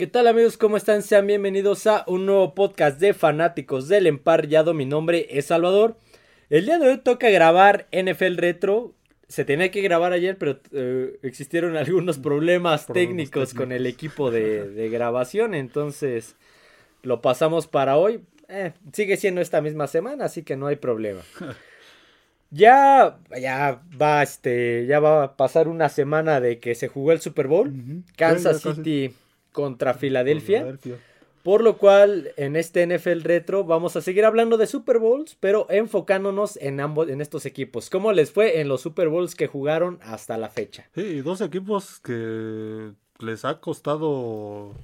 ¿Qué tal amigos? ¿Cómo están? Sean bienvenidos a un nuevo podcast de fanáticos del emparrillado. Mi nombre es Salvador. El día de hoy toca grabar NFL Retro. Se tenía que grabar ayer, pero eh, existieron algunos problemas, técnicos, con el equipo de, de, grabación. Entonces lo pasamos para hoy. Eh, sigue siendo esta misma semana, así que no hay problema. Ya, ya va, este, ya va a pasar una semana de que se jugó el Super Bowl. Kansas City contra Filadelfia. Por lo cual, en este NFL Retro vamos a seguir hablando de Super Bowls, pero enfocándonos en ambos, en estos equipos. ¿Cómo les fue en los Super Bowls que jugaron hasta la fecha? Sí, dos equipos que les ha costado,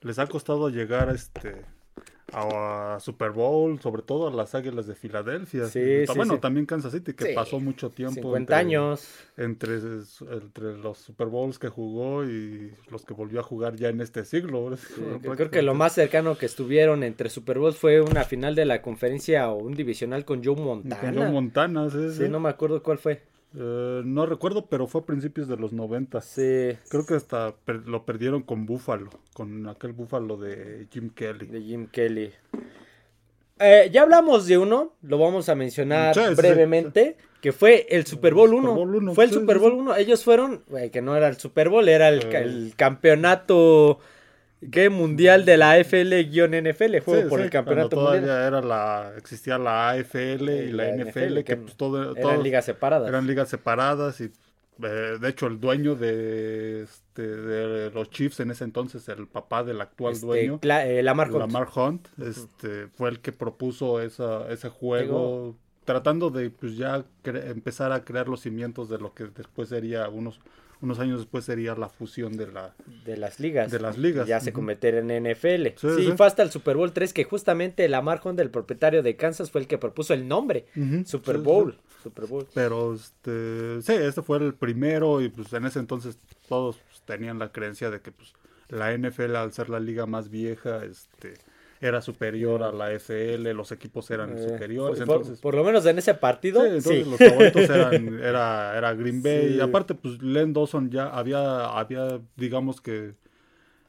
les ha costado llegar a este, a, Super Bowl, sobre todo a las Águilas de Filadelfia. Sí, bueno, también Kansas City, que pasó mucho tiempo. 50 entre, años. Entre, entre los Super Bowls que jugó y los que volvió a jugar ya en este siglo. creo que lo más cercano que estuvieron entre Super Bowls fue una final de la conferencia o un divisional con Joe Montana. Con Joe Montana, sí, sí. no me acuerdo cuál fue. Eh, no recuerdo, pero fue a principios de los 90. Sí. Creo que hasta lo perdieron con Buffalo, con aquel Buffalo de Jim Kelly. De Jim Kelly. Eh, ya hablamos de uno, lo vamos a mencionar brevemente, que fue el Super Bowl 1. Fue el Super Bowl 1. Ellos fueron, que no era el Super Bowl, era el, eh. el campeonato ¿Qué mundial de la AFL-NFL? Juego por el campeonato todavía era la, existía la AFL y la, NFL, que, pues todo, eran ligas separadas. Eran ligas separadas y eh, de hecho el dueño de, este, de los Chiefs en ese entonces, el papá del actual este, dueño, eh, Lamar Hunt, Lamar Hunt este, fue el que propuso esa, ese juego. tratando de pues ya empezar a crear los cimientos de lo que después sería unos unos años después sería la fusión de la de las ligas. De las ligas. Ya se convertir en NFL. Sí, fue hasta el Super Bowl 3 que justamente Lamar Hunt, el propietario de Kansas, fue el que propuso el nombre. Super Bowl. Super Bowl. Pero este, sí, este fue el primero y pues en ese entonces todos tenían la creencia de que pues la NFL al ser la liga más vieja, este era superior a la FL, los equipos eran eh, superiores. Por, entonces, por, lo menos en ese partido. Sí, entonces los favoritos eran, era, era Green Bay. Y aparte, pues Len Dawson ya había, había, digamos que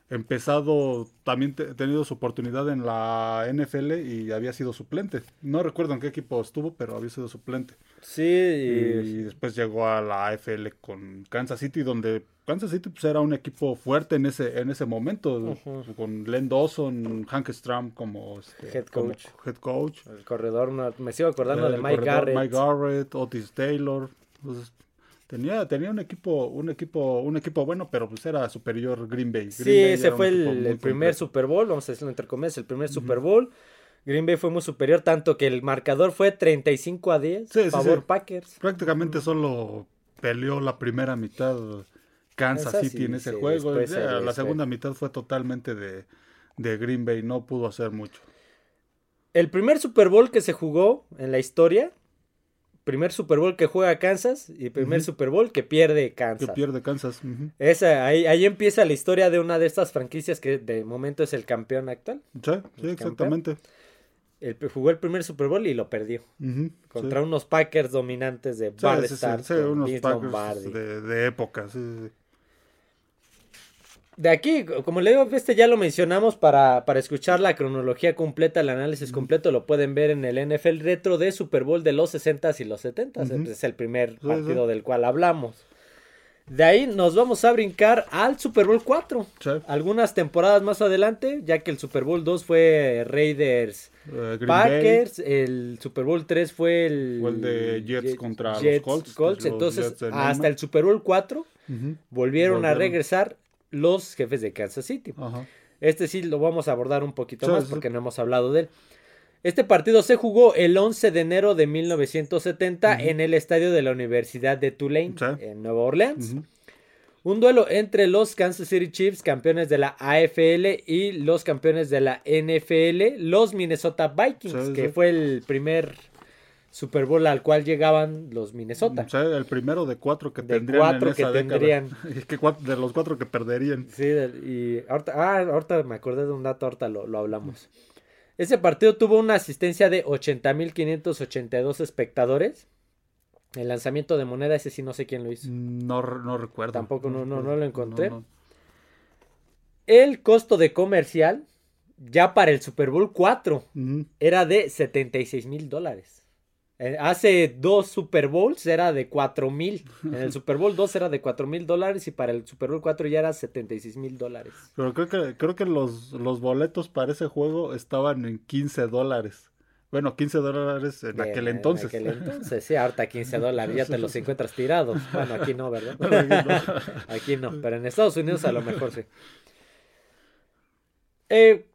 empezado, también tenido su oportunidad en la NFL y había sido suplente. No recuerdo en qué equipo estuvo, pero había sido suplente. Sí. Y, después llegó a la AFL con Kansas City, donde Kansas City pues, era un equipo fuerte en ese, en ese momento, con Len Dawson, Hank Stram como este, head, coach. head coach. El corredor, me sigo acordando de Mike Garrett. Mike Garrett, Otis Taylor. Tenía, tenía un equipo, un equipo, un equipo bueno, pero pues era superior Green Bay. sí, ese fue el, primer Super Bowl, vamos a decirlo entre comillas, el primer Super Bowl. Green Bay fue muy superior, tanto que el marcador fue 35 a 10, favor Packers. Prácticamente solo peleó la primera mitad Kansas City en ese juego. la segunda mitad fue totalmente de, Green Bay, no pudo hacer mucho. El primer Super Bowl que se jugó en la historia, primer Super Bowl que juega Kansas y primer Super Bowl que pierde Kansas. Que pierde Kansas. Esa, ahí, ahí, empieza la historia de una de estas franquicias que de momento es el campeón actual. Sí, sí exactamente. El, jugó el primer Super Bowl y lo perdió. contra unos Packers dominantes de Bart unos Packers de, de época. Sí, de aquí, como le digo, este ya lo mencionamos para, para escuchar la cronología completa, el análisis completo, lo pueden ver en el NFL Retro de Super Bowl de los 60s y los 70s. Es el primer partido del cual hablamos. De ahí nos vamos a brincar al Super Bowl 4. Algunas temporadas más adelante, ya que el Super Bowl 2 fue Raiders eh, Packers, el Super Bowl 3 fue el, el de Jets, contra los Colts. entonces, hasta el Super Bowl 4 volvieron, a regresar los jefes de Kansas City. Este sí lo vamos a abordar un poquito más porque no hemos hablado de él. Este partido se jugó el 11 de enero de 1970 en el estadio de la Universidad de Tulane, en Nueva Orleans. Un duelo entre los Kansas City Chiefs, campeones de la AFL, y los campeones de la NFL, los Minnesota Vikings, que fue el primer Super Bowl al cual llegaban los Minnesota. O sea, el primero de cuatro que tendrían en esa que tendrían. de los cuatro que perderían. Sí, y ahorita, ah, ahorita me acordé de un dato, ahorita lo, lo hablamos. Ese partido tuvo una asistencia de 80.582 espectadores. El lanzamiento de moneda, ese sí no sé quién lo hizo. No, no recuerdo. Tampoco, no, no, no lo encontré. El costo de comercial ya para el Super Bowl 4 era de 76 mil dólares. Eh, hace dos Super Bowls era de 4 mil. En el Super Bowl 2 era de 4 mil dólares y para el Super Bowl 4 ya era 76 mil dólares. Pero creo que, creo que los, los boletos para ese juego estaban en 15 dólares. Bueno, 15 dólares en aquel entonces. En aquel entonces, sí, ahorita 15 dólares, ya te los encuentras tirados. Bueno, aquí no, ¿verdad? aquí no, pero en Estados Unidos a lo mejor sí. Eh,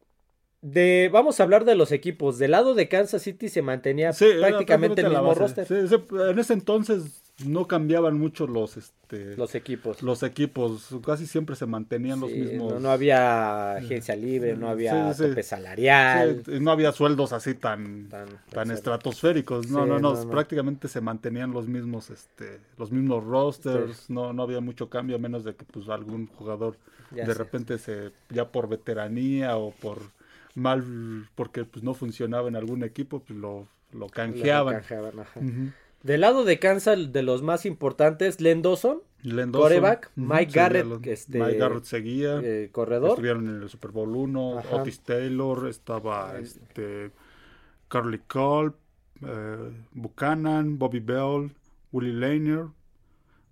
de, vamos a hablar de los equipos. Del lado de Kansas City se mantenía prácticamente el mismo roster. en ese entonces no cambiaban mucho los este los equipos. Los equipos casi siempre se mantenían los mismos. No, había agencia libre, no había tope salarial. no había sueldos así tan tan, estratosféricos. No, no, no, prácticamente se mantenían los mismos este los mismos rosters, no no había mucho cambio a menos de que pues algún jugador de repente se ya por veteranía o por mal porque pues no funcionaba en algún equipo, pues lo, lo canjeaban. Del lado de Kansas, de los más importantes, Len Dawson, coreback, Mike, Garrett, este, Mike Garrett seguía, eh, corredor. Estuvieron en el Super Bowl 1, Otis Taylor, estaba este, Carly Culp, eh, Buchanan, Bobby Bell, Willie Lanier,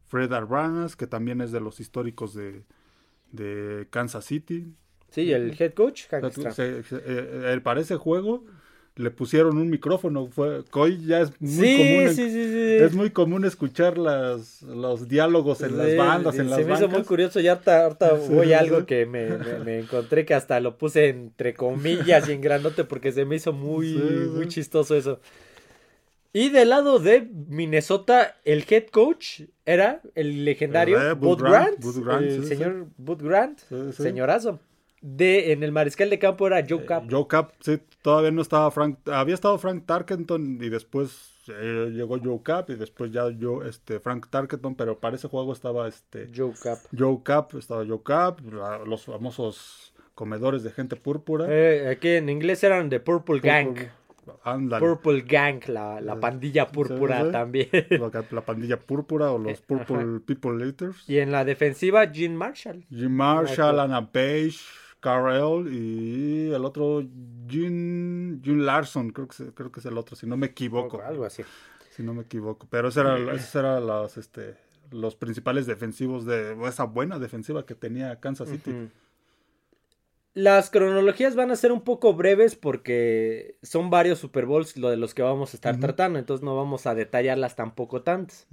Fred Arbanas, que también es de los históricos de, de Kansas City. Sí, el head coach. Se, eh, para ese juego le pusieron un micrófono. Fue, Coy ya es muy común. Sí, sí, es muy común escuchar las, los diálogos en las bandas, en las Se me hizo muy curioso. Ya ahorita, voy a algo que me, me, encontré que hasta lo puse entre comillas y en grandote porque se me hizo muy, muy chistoso eso. Y del lado de Minnesota, el head coach era el legendario Bud Grant, el señor Bud Grant, señorazo de en el mariscal de campo era Joe Cap. Eh, Joe Cap, sí, todavía no estaba Frank, había estado Frank Tarkenton y después eh, llegó Joe Cap y después ya yo, este, Frank Tarkenton, pero para ese juego estaba este Joe Cap. Joe Cap, estaba Joe Cap, los famosos comedores de gente púrpura. Eh, aquí en inglés eran The Purple, Gang. Purple Gang, la, la pandilla púrpura también. La, pandilla púrpura o los Purple People Leaders. Y en la defensiva, Gene Marshall. Gene Marshall, Anna Page. Carell y el otro Jim, Larson, creo que, creo que es el otro, si no me equivoco. Algo así. Si no me equivoco. Pero esos eran, esos eran los, este, los principales defensivos de esa buena defensiva que tenía Kansas City. Las cronologías van a ser un poco breves porque son varios Super Bowls lo de los que vamos a estar tratando, entonces no vamos a detallarlas tampoco tantas.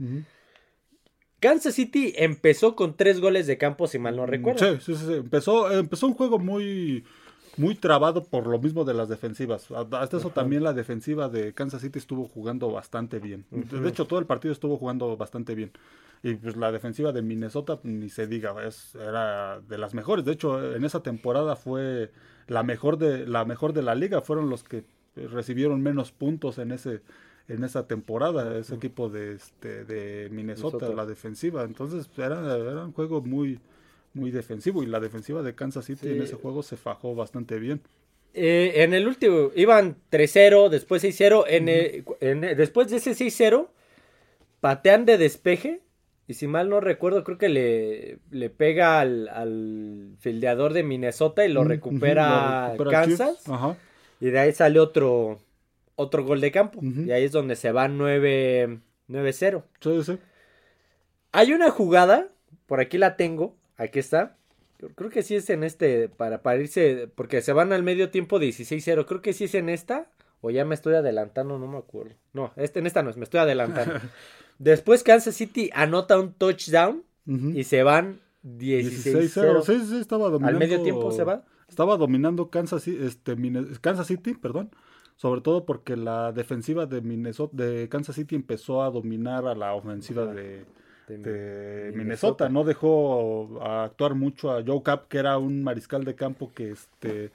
Kansas City empezó con tres goles de campo, si mal no recuerdo. Sí, sí, sí. Empezó, empezó un juego muy, muy trabado por lo mismo de las defensivas. Hasta eso también la defensiva de Kansas City estuvo jugando bastante bien. De hecho, todo el partido estuvo jugando bastante bien. Y pues la defensiva de Minnesota, ni se diga, es, era de las mejores. De hecho, en esa temporada fue la mejor de la mejor de la liga. Fueron los que recibieron menos puntos en ese en esa temporada, ese equipo de, este, de Minnesota, la defensiva. Entonces era, era un juego muy, muy defensivo y la defensiva de Kansas City en ese juego se fajó bastante bien. Eh, en el último iban 3-0, después 6-0. En, en después de ese 6-0, patean de despeje. Y si mal no recuerdo, creo que le, le pega al, al fildeador de Minnesota y lo recupera, Kansas. Y de ahí sale otro, otro gol de campo. Y ahí es donde se va 9-0. Sí, sí. Hay una jugada, por aquí la tengo, aquí está. Creo que sí es en este, para, para irse, porque se van al medio tiempo 16-0. Creo que sí es en esta, o ya me estoy adelantando, no me acuerdo. No, este, en esta no es, me estoy adelantando. Después Kansas City anota un touchdown y se van 16-0. Sí, sí, estaba dominando. Al medio tiempo se va. Estaba dominando Kansas, este, Kansas City, perdón sobre todo porque la defensiva de Minnesota, de Kansas City empezó a dominar a la ofensiva de, Minnesota. no dejó actuar mucho a Joe Cap, que era un mariscal de campo que este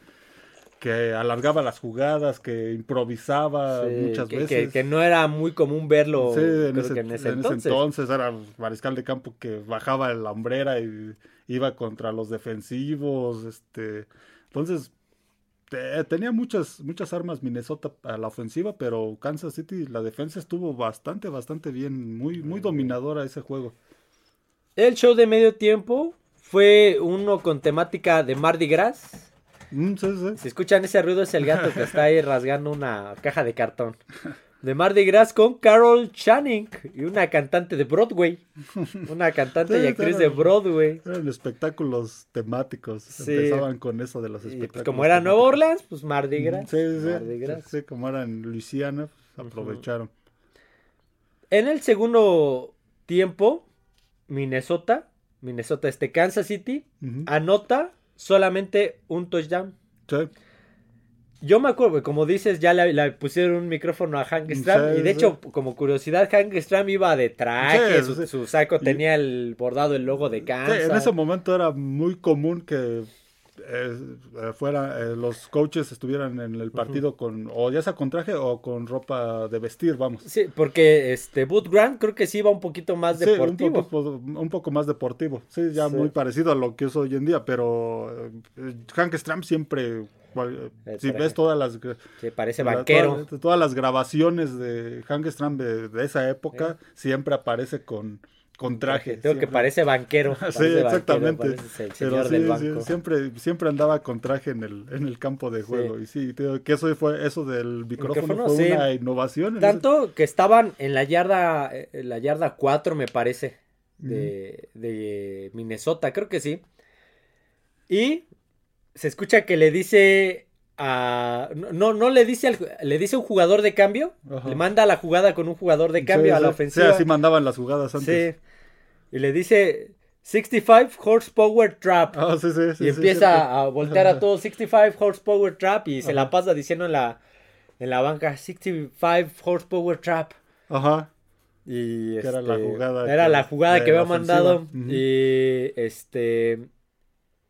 que alargaba las jugadas, que improvisaba muchas veces. Que, no era muy común verlo en, ese, entonces. era mariscal de campo que bajaba la hombrera y iba contra los defensivos, este, entonces tenía muchas, muchas armas Minnesota a la ofensiva, pero Kansas City, la defensa estuvo bastante, bastante bien, muy, muy dominadora ese juego. El show de medio tiempo fue uno con temática de Mardi Gras. Mm, sí, sí. Si escuchan ese ruido es el gato que está ahí rasgando una caja de cartón. De Mardi Gras con Carol Channing y una cantante de Broadway. Una cantante y actriz eran- de Broadway. Eran espectáculos temáticos. Sí. Empezaban con eso de los Y espectáculos. pues como era Nueva temáticos. Orleans, pues Mardi Gras. Sí, sí, sí. Mardi Gras. Sí, como era en Luisiana, pues, aprovecharon. En el segundo tiempo, Minnesota, Minnesota este Kansas City, anota solamente un touchdown. Sí. Yo me acuerdo, como dices, ya le, le pusieron un micrófono a Hank Stram. Sí, y de sí. hecho, como curiosidad, Hank Stram iba de traje, Sí, su, saco Y- tenía el bordado el logo de Kansas. en ese momento era muy común que eh, eh, fuera, eh, los coaches estuvieran en el partido con, o ya sea con traje o con ropa de vestir, vamos. Sí, porque este Boot Grant creo que sí iba un poquito más Sí, deportivo. un, poco, un poco más deportivo. Sí, ya Sí. muy parecido a lo que es hoy en día, pero eh, Hank Stram siempre, si traje. ves todas las, Sí, parece banquero. todas, todas las grabaciones de Hank Stram de, de esa época, siempre aparece con, con traje. Tengo que parece banquero. Sí, parece banquero, exactamente. parece el Pero señor sí, del sí, banco. siempre, siempre andaba con traje en el, en el campo de juego. Y sí, te digo que eso fue, eso del micrófono, fue sí. una innovación. en ese- Tanto que estaban en la yarda, eh, en la yarda 4, me parece, de, de Minnesota, creo que sí. Y se escucha que le dice a... No, no le dice al, le dice un jugador de cambio, Ajá. le manda la jugada con un jugador de cambio Sí, a la ofensiva. Sí, así mandaban las jugadas antes. Sí. Y le dice 65 horsepower trap. Ah, sí, sí, sí, y empieza a voltear a todos 65 horsepower trap y se la pasa diciendo en la, en la banca 65 horsepower trap. Ajá. Y Que era la este, jugada era que- la jugada que había mandado. Y este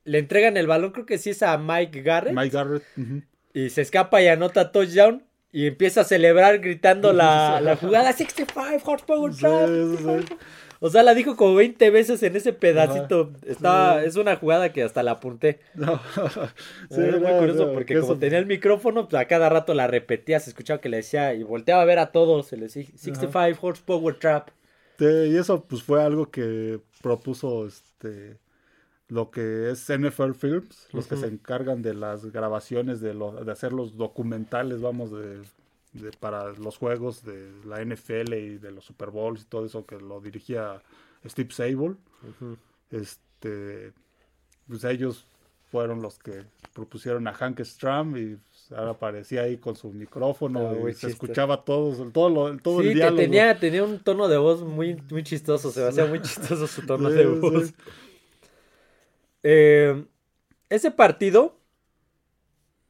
le entregan el balón, creo que sí es a Mike Garrett. Mike Garrett. Y se escapa y anota touchdown. Y empieza a celebrar gritando la, la jugada 65 horsepower Sí, trap. sí, 65". sí. O sea, la dijo como 20 veces en ese pedacito. Estaba, Sí. es una jugada que hasta la apunté. No. Sí, era muy no, curioso no, porque que como eso- tenía el micrófono, pues a cada rato la repetía, se escuchaba que le decía y volteaba a ver a todos, se le decía 65 horsepower trap. Sí, y eso pues fue algo que propuso este lo que es NFL Films, los que se encargan de las grabaciones, de, lo, de hacer los documentales, vamos, de, de- para los juegos de la NFL y de los Super Bowls y todo eso que lo dirigía Steve Sable. Este, pues ellos fueron los que propusieron a Hank Stram y ahora aparecía ahí con su micrófono Ah, y se escuchaba todo, todo, lo- todo sí, el que diálogo. tenía, tenía un tono de voz muy, muy chistoso, se me hacía muy chistoso su tono Sí, de sí. Eh, ese partido.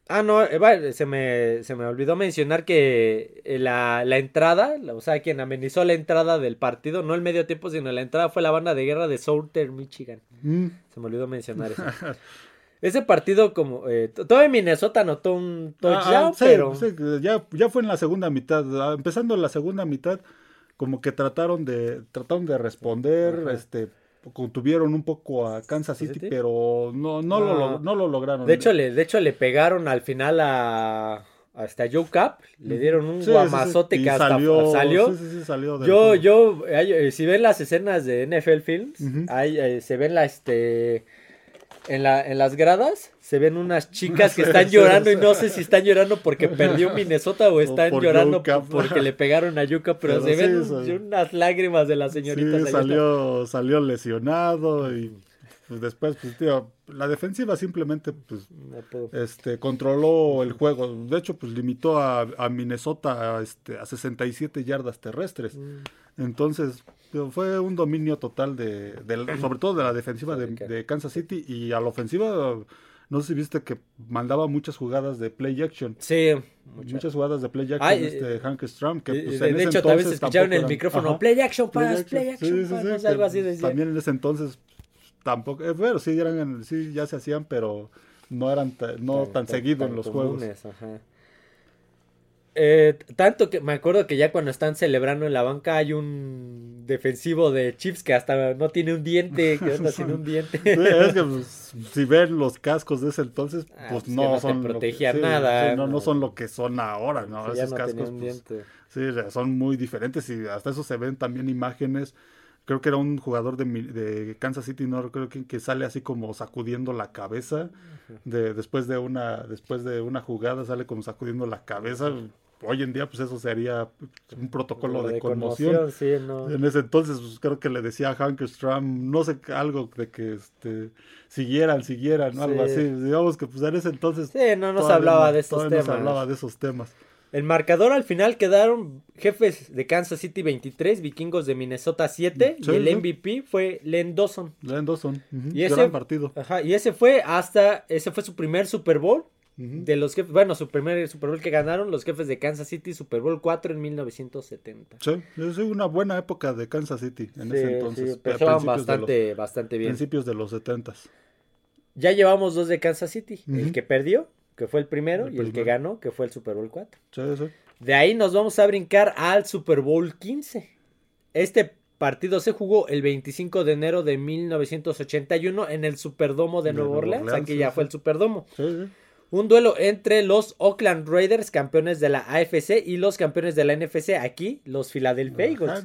Ah, no, eh, se me, se me olvidó mencionar que eh, la, la entrada, la- o sea, quien amenizó la entrada del partido, no el medio tiempo, sino la entrada fue la banda de guerra de Southern Michigan. Mm. Se me olvidó mencionar eso. Ese partido, como. Eh, todavía Minnesota anotó un touchdown, Ah, ah, sí, pero. sí, ya, ya fue en la segunda mitad. ah, Empezando en la segunda mitad, como que trataron de, trataron de responder, Ajá. este, contuvieron un poco a Kansas City, City? pero no, no, No. Lo, no lo lograron. De hecho, le, de hecho, le pegaron al final a. Hasta Joe Cap. Le dieron un Sí, sí, sí, guamazote que hasta salió. salió. Yo, yo, hay, eh, si ven las escenas de NFL Films, hay, eh, se ven la, este, en la, en las gradas, se ven unas chicas que están llorando y no sé si están llorando porque perdió Minnesota o están llorando porque le pegaron a Yuka, pero, Pero se sí, ven unas lágrimas de las señoritas. Sí, ahí salió, salió lesionado y pues, después, pues, tío, la defensiva simplemente, pues, este, controló el juego. De hecho, pues limitó a, a Minnesota a, este, a 67 yardas terrestres. Mm. Entonces, fue un dominio total de, sobre todo de la defensiva de, de Kansas City y a la ofensiva, no sé si viste que mandaba muchas jugadas de play action. Sí, Muchas jugadas de play action Ay, este Hank Stram que de, pues, de- en de ese hecho, tal vez entonces escucharon el eran- micrófono, Ajá. play action Play pass, action. play action Sí, sí, pass, sí, algo así decía. También en ese entonces tampoco, eh, bueno, sí, eran, sí ya se hacían, pero no eran no tan, seguido en los juegos. ajá. Eh, tanto que me acuerdo que ya cuando están celebrando en la banca hay un defensivo de Chiefs que hasta no tiene un diente, que anda sin un diente. Sí, es que pues, si ven los cascos de ese entonces, Ah, pues pues no, no son que- sí, nada, sí, no, no no. son lo que son ahora, ¿no? Esos cascos pues, sí, son muy diferentes y hasta eso se ven también imágenes creo que era un jugador de, de Kansas City, no creo que, que sale así como sacudiendo la cabeza de, después de una después de una jugada sale como sacudiendo la cabeza. Hoy en día pues eso sería un protocolo de, conmoción, en ese entonces pues, creo que le decía a Hank Stram no sé algo de que este siguieran siguieran algo así. Digamos que pues en ese entonces sí no nos hablaba de esos temas. hablaba de esos temas el marcador al final quedaron jefes de Kansas City 23, vikingos de Minnesota 7 y el MVP fue Len Dawson. Len Dawson, y ese partido. Ajá, y ese fue hasta ese fue su primer Super Bowl de los jefes, bueno, su primer Super Bowl que ganaron los jefes de Kansas City, Super Bowl 4 en 1970. Sí, es una buena época de Kansas City en ese entonces. Sí, bastante, bastante bien. Principios de los 70 Ya llevamos dos de Kansas City, el que perdió que fue el primero, y el que ganó, que fue el Super Bowl 4. Sí, sí. De ahí nos vamos a brincar al Super Bowl 15. Este partido se jugó el 25 de enero de 1981 en el Superdomo de, Nueva Orleans. Aquí ya fue el Superdomo. Un duelo entre los Oakland Raiders, campeones de la AFC, y los campeones de la NFC. Aquí, los Philadelphia Eagles.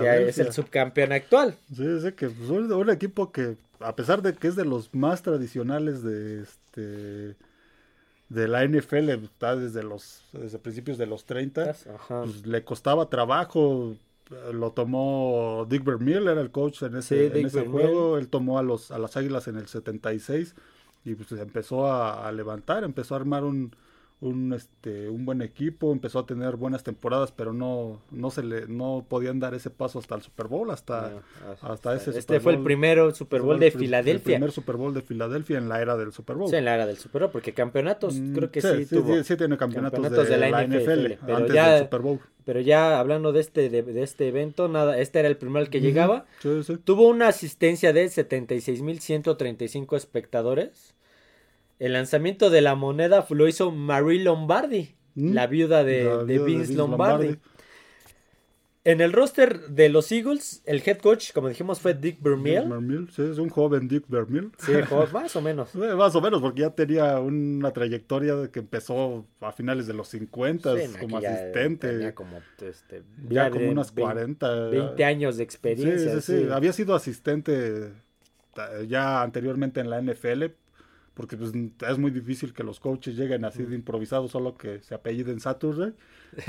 Que es el subcampeón actual. Sí, sí, que es un equipo que, a pesar de que es de los más tradicionales de este de la NFL está desde los desde principios de los 30 pues, le costaba trabajo. Lo tomó Dick Vermeil era el coach en ese, en ese juego. Él tomó a los a las Águilas en el 76 y pues empezó a levantar empezó a armar un, un este un buen equipo, empezó a tener buenas temporadas, pero no no se le no podían dar ese paso hasta el Super Bowl, hasta hasta ese Este fue el primero Super Bowl de Filadelfia. El primer Super Bowl de Filadelfia en la era del Super Bowl. Sí, en la era del Super Bowl, porque campeonatos mm, creo que sí, sí, tuvo. Sí, tiene campeonatos, de, la, NFL, pero antes ya, del Super Bowl. Pero ya hablando de este de, este evento, nada, este era el primero al que llegaba. Tuvo una asistencia de 76.135 espectadores el lanzamiento de la moneda lo hizo Marie Lombardi, mm. la viuda de, Vince, Lombardi. En el roster de los Eagles, el head coach, como dijimos, fue Dick Vermeil. sí, es un joven Dick Vermeil. Sí, más o menos. más o menos, porque ya tenía una trayectoria que empezó a finales de los 50 como asistente. Tenía como, este, ya, como unas 40. 20 años de experiencia. Sí, sí, sí. Había sido asistente eh, ya anteriormente en la NFL, porque pues, es muy difícil que los coaches lleguen así de improvisados, solo que se apelliden Saturday.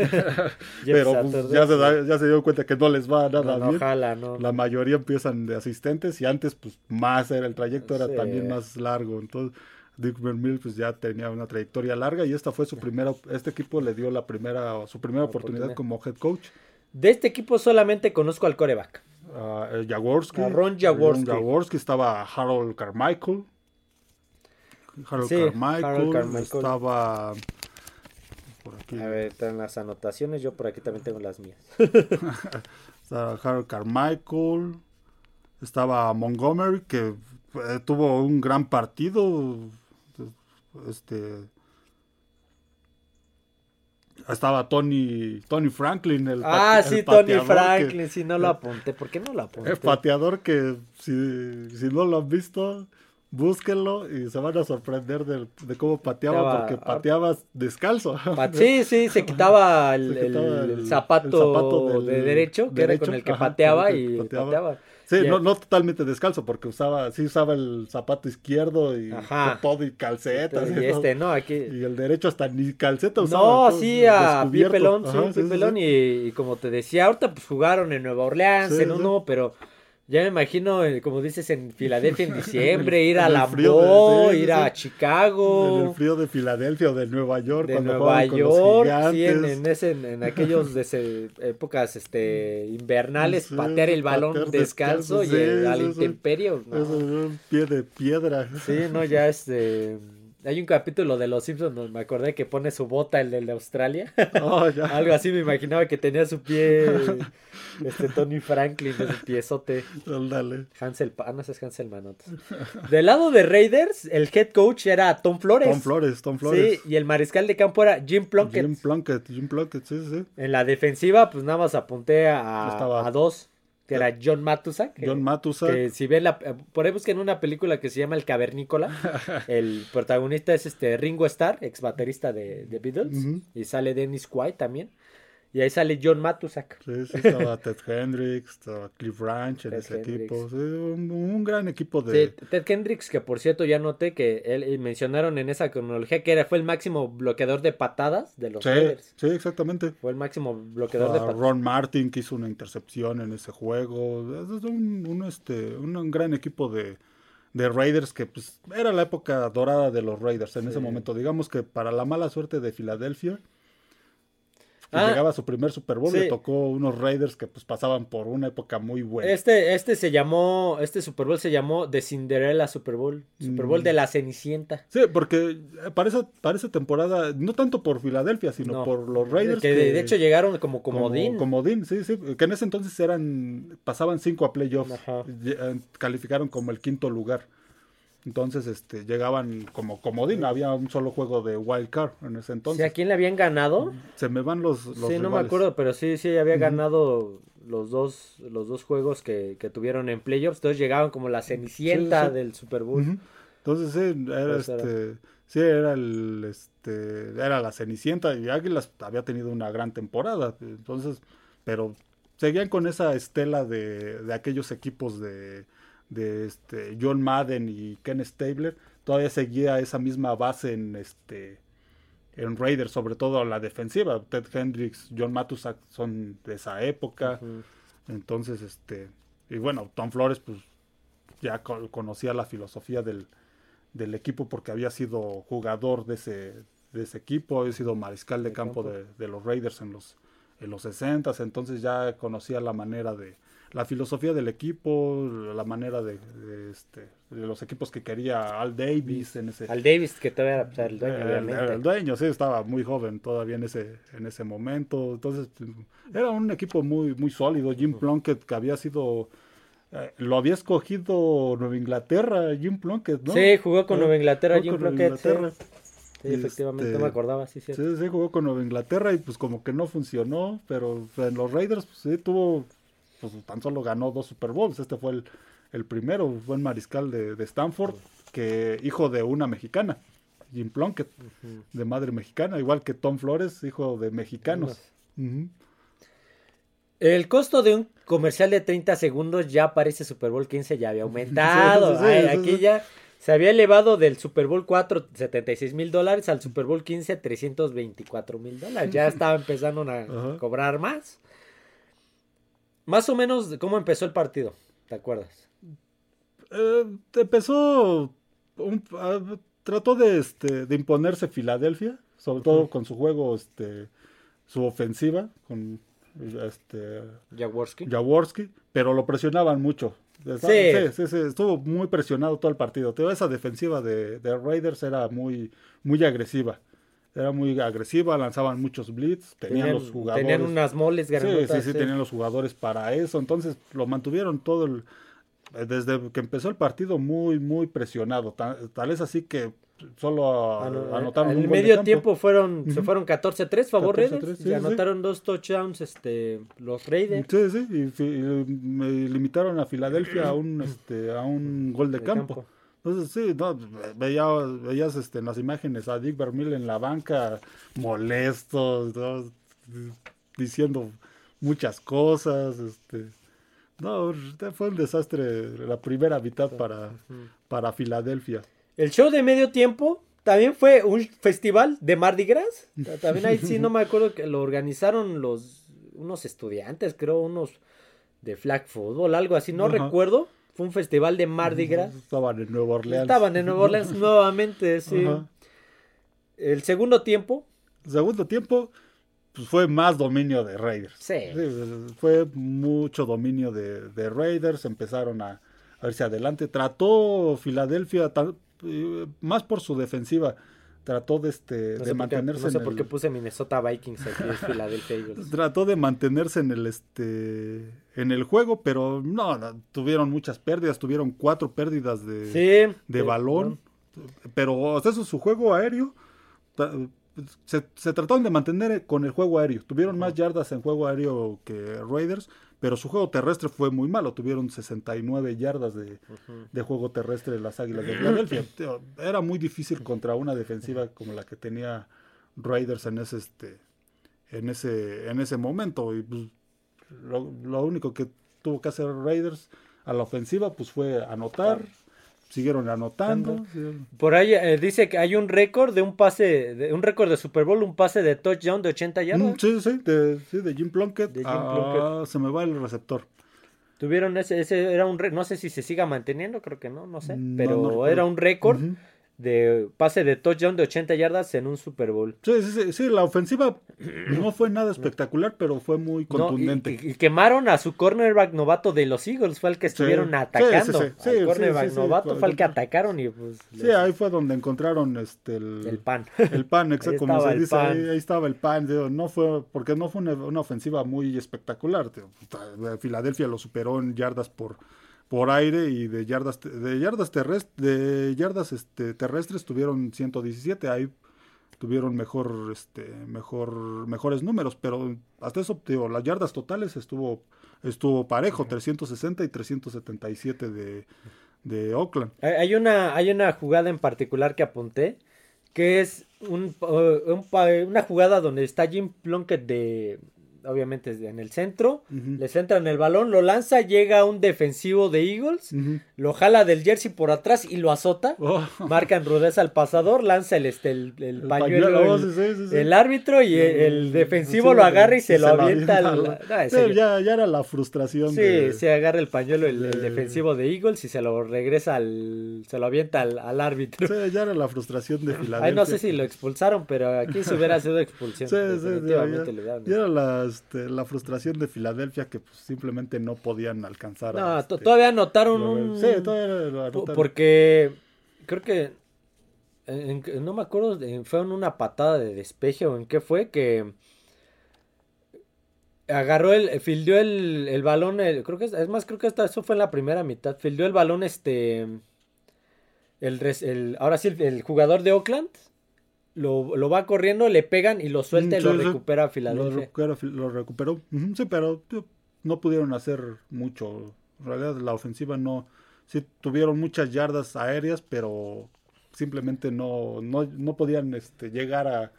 Pero pues, ya, se ya se dio cuenta que no les va nada bien. La mayoría empiezan de asistentes y antes pues más era el trayecto era también más largo. Entonces Dick Vermeil pues ya tenía una trayectoria larga y esta fue su primera, este equipo le dio la primera, su primera oportunidad, como head coach. De este equipo solamente conozco al coreback. Uh, Jaworski. Ron Jaworski. Jaworski estaba Harold Carmichael. Harold, Carmichael, estaba por aquí. A ver, están las anotaciones, yo por aquí también tengo las mías. estaba Harold Carmichael, estaba Montgomery, que eh, tuvo un gran partido. Este estaba Tony Tony Franklin el ah sí Tony Franklin si no lo apunté ¿por qué no lo apunté? el pateador que si, si no lo han visto búsquenlo y se van a sorprender de, cómo pateaba, porque pateaba descalzo. Sí, sí, se quitaba el, zapato, de derecho, que era con el que pateaba y pateaba. Sí, no, no totalmente descalzo, porque usaba, sí usaba el zapato izquierdo y todo y calcetas. Y, este, ¿no? Aquí... Y el derecho hasta ni calceta usaba. No, sí, a pie pelón, sí, pelón. Y, como te decía, ahorita pues jugaron en Nueva Orleans, en uno, pero ya me imagino, eh, como dices, en Filadelfia en diciembre, ir a Lambeau, ir a Chicago. En el frío de Filadelfia o de Nueva York. De Nueva York, sí, en, ese, en, aquellos de épocas este, invernales, patear el balón descalzo, y al intemperio. un pie de piedra. Sí, no, ya este... Hay un capítulo de Los Simpsons donde me acordé que pone su bota el de Australia. Oh, Algo así me imaginaba que tenía su pie este Tony Franklin de su piezote. Dale. Hansel, ah, no es Hansel Manot. Del lado de Raiders, el head coach era Tom Flores. Tom Flores, Tom Flores. Sí, y el mariscal de campo era Jim Plunkett. Jim Plunkett, Jim Plunkett, sí, sí. En la defensiva, pues nada más apunté a, a dos que era John Matusak. John Matusak. Que si ven la, por ahí busquen una película que se llama El Cavernícola. el protagonista es este Ringo Starr, ex baterista de, de Beatles. Y sale Dennis Quaid también. Y ahí sale John Matusak. Sí, sí, estaba Ted Hendricks, estaba Cliff Ranch en ese equipo. un, gran equipo de. Sí, Ted Hendricks, que por cierto ya noté que él mencionaron en esa cronología que era, fue el máximo bloqueador de patadas de los sí, Sí, exactamente. Fue el máximo bloqueador de patadas. Ron Martin, que hizo una intercepción en ese juego. Es un, un este, un, gran equipo de, de Raiders que pues era la época dorada de los Raiders en ese momento. Digamos que para la mala suerte de Filadelfia Ah, llegaba a su primer Super Bowl, le tocó unos Raiders que pues pasaban por una época muy buena. Este, este se llamó, este Super Bowl se llamó The Cinderella Super Bowl, Super Bowl de mm. la Cenicienta. Sí, porque para esa, para esa temporada, no tanto por Filadelfia, sino por los Raiders. Que, de hecho llegaron como comodín. Como, comodín, sí, sí, que en ese entonces eran, pasaban cinco a playoffs, eh, calificaron como el quinto lugar. Entonces, este, llegaban como comodín, había un solo juego de wild card en ese entonces. ¿Sí, ¿A quién le habían ganado? Se me van los, los Sí, no me acuerdo, pero sí, sí, había ganado los dos, los dos juegos que, que, tuvieron en playoffs. Entonces llegaban como la cenicienta del Super Bowl. Entonces sí, era este, sí, era el, este, era la cenicienta y Águilas había tenido una gran temporada. Entonces, pero seguían con esa estela de, de aquellos equipos de de este John Madden y Ken Stabler, todavía seguía esa misma base en este en Raiders, sobre todo la defensiva. Ted Hendricks, John Matusak son de esa época. Entonces, este, y bueno, Tom Flores, pues ya conocía la filosofía del, del, equipo porque había sido jugador de ese, de ese equipo, había sido mariscal de, campo, De, de, los Raiders en los, en los 60 entonces ya conocía la manera de, la filosofía del equipo, la manera de, este, de los equipos que quería Al Davis en ese Al Davis que todavía era pues, el dueño, el, dueño, sí, estaba muy joven todavía en ese en ese momento, entonces era un equipo muy muy sólido, Jim Plunkett que había sido eh, lo había escogido Nueva Inglaterra, Jim Plunkett, ¿no? Sí, jugó con Nueva Inglaterra, Jim Plunkett. Sí. efectivamente, no me acordaba, sí, sí. Sí, sí, jugó con Nueva Inglaterra y pues como que no funcionó, pero en los Raiders pues, sí tuvo pues tan solo ganó dos Super Bowls. Este fue el, primero, buen mariscal de, Stanford, que hijo de una mexicana, Jim Plunkett, de madre mexicana, igual que Tom Flores, hijo de mexicanos. El costo de un comercial de 30 segundos ya para ese Super Bowl 15 ya había aumentado. aquí ya se había elevado del Super Bowl 4, 76 mil dólares, al Super Bowl 15, 324 mil dólares. Ya estaba empezando a cobrar más. Más o menos, ¿cómo empezó el partido? ¿Te acuerdas? Eh, empezó. trató de, este, de imponerse Filadelfia, sobre todo con su juego, este, su ofensiva, con este Jaworski. Jaworski, pero lo presionaban mucho. Sí. Sí, sí, estuvo muy presionado todo el partido. Esa defensiva de, de Raiders era muy, muy agresiva era muy agresiva, lanzaban muchos blitz, tenían, los jugadores. Tenían unas moles Sí, sí, sí, tenían los jugadores para eso. Entonces lo mantuvieron todo el. Desde que empezó el partido muy, muy presionado. Tal, es así que solo anotaron. En el medio tiempo fueron, se fueron 14-3 favor Raiders. y anotaron dos touchdowns este, los Raiders. Sí, sí, y, me limitaron a Filadelfia a un, este, a un gol de, campo. Entonces, sí, no, veías este, en las imágenes a Dick Vermeil en la banca molesto, diciendo muchas cosas. Este, no, fue un desastre la primera mitad para, para Filadelfia. El show de medio tiempo también fue un festival de Mardi Gras. También ahí sí no me acuerdo que lo organizaron los unos estudiantes, creo, unos de flag football, algo así, no recuerdo. Fue un festival de Mardi Gras. Estaban en Nueva Orleans. Estaban en Nueva Orleans nuevamente, sí. El segundo tiempo. El segundo tiempo pues fue más dominio de Raiders. Sí. fue mucho dominio de, de, Raiders. Empezaron a, a irse adelante. Trató Filadelfia, eh, más por su defensiva trató de este de mantenerse no sé por qué puse Minnesota Vikings aquí en Philadelphia Eagles. trató de mantenerse en el este en el juego pero no, tuvieron muchas pérdidas tuvieron cuatro pérdidas de, de, balón. pero eso su juego aéreo. Se, se, trataron de mantener con el juego aéreo. Tuvieron más yardas en juego aéreo que Raiders pero su juego terrestre fue muy malo. Tuvieron 69 yardas de, de juego terrestre las Águilas de Filadelfia. Era muy difícil contra una defensiva como la que tenía Raiders en ese, este, en ese, en ese momento. Y pues, lo, lo único que tuvo que hacer Raiders a la ofensiva pues fue anotar. Siguieron anotando. Por ahí eh, dice que hay un récord de un pase, de, un récord de Super Bowl, un pase de touchdown de 80 yardas. Mm, sí, sí, de, sí, de Jim Plunkett. De Jim ah, se me va el receptor. Tuvieron ese, ese era un, no sé si se siga manteniendo, creo que no, no sé, pero era un récord de pase de touchdown de 80 yardas en un Super Bowl. Sí, sí, sí, la ofensiva no fue nada espectacular, pero fue muy contundente. y, quemaron a su cornerback novato de los Eagles, fue el que estuvieron atacando. Sí, el cornerback novato fue el que atacaron y pues... Sí, ahí fue donde encontraron este el, pan. El pan, exacto, como se dice, ahí, estaba el pan, no fue, porque no fue una, ofensiva muy espectacular. Filadelfia lo superó en yardas por por aire y de yardas de yardas terrestres de yardas este, terrestres tuvieron 117 ahí tuvieron mejor este mejor mejores números pero hasta eso digo, las yardas totales estuvo estuvo parejo 360 y 377 de de Oakland. Hay una hay una jugada en particular que apunté que es un, una jugada donde está Jim Plunkett de obviamente en el centro, le centra en el balón, lo lanza, llega un defensivo de Eagles, lo jala del jersey por atrás y lo azota, oh. marca en rudeza al pasador, lanza el, este, el, pañuelo, oh, el, árbitro y el, defensivo lo agarra y se, lo avienta al... ya, ya, era la frustración. Sí, se agarra el pañuelo el, defensivo de Eagles y se lo regresa al... se lo avienta al, árbitro. Sí, ya era la frustración de Filadelfia. Ay, no sé si lo expulsaron, pero aquí se hubiera sido expulsión. Sí, ya, ya, las este, la frustración de Filadelfia que pues, simplemente no podían alcanzar. No, este, todavía anotaron un... Sí, todavía Porque creo que... no me acuerdo, fue en una patada de despeje o en qué fue que agarró el, fildió el, el balón, creo que es, más, creo que eso fue en la primera mitad, fildió el balón este, el, el ahora sí, el, jugador de Oakland, lo, lo, va corriendo, le pegan y lo suelta y lo recupera a Filadelfia. Lo, recuperó, sí, pero no pudieron hacer mucho. En realidad la ofensiva no, sí tuvieron muchas yardas aéreas, pero simplemente no, no, no podían este, llegar a,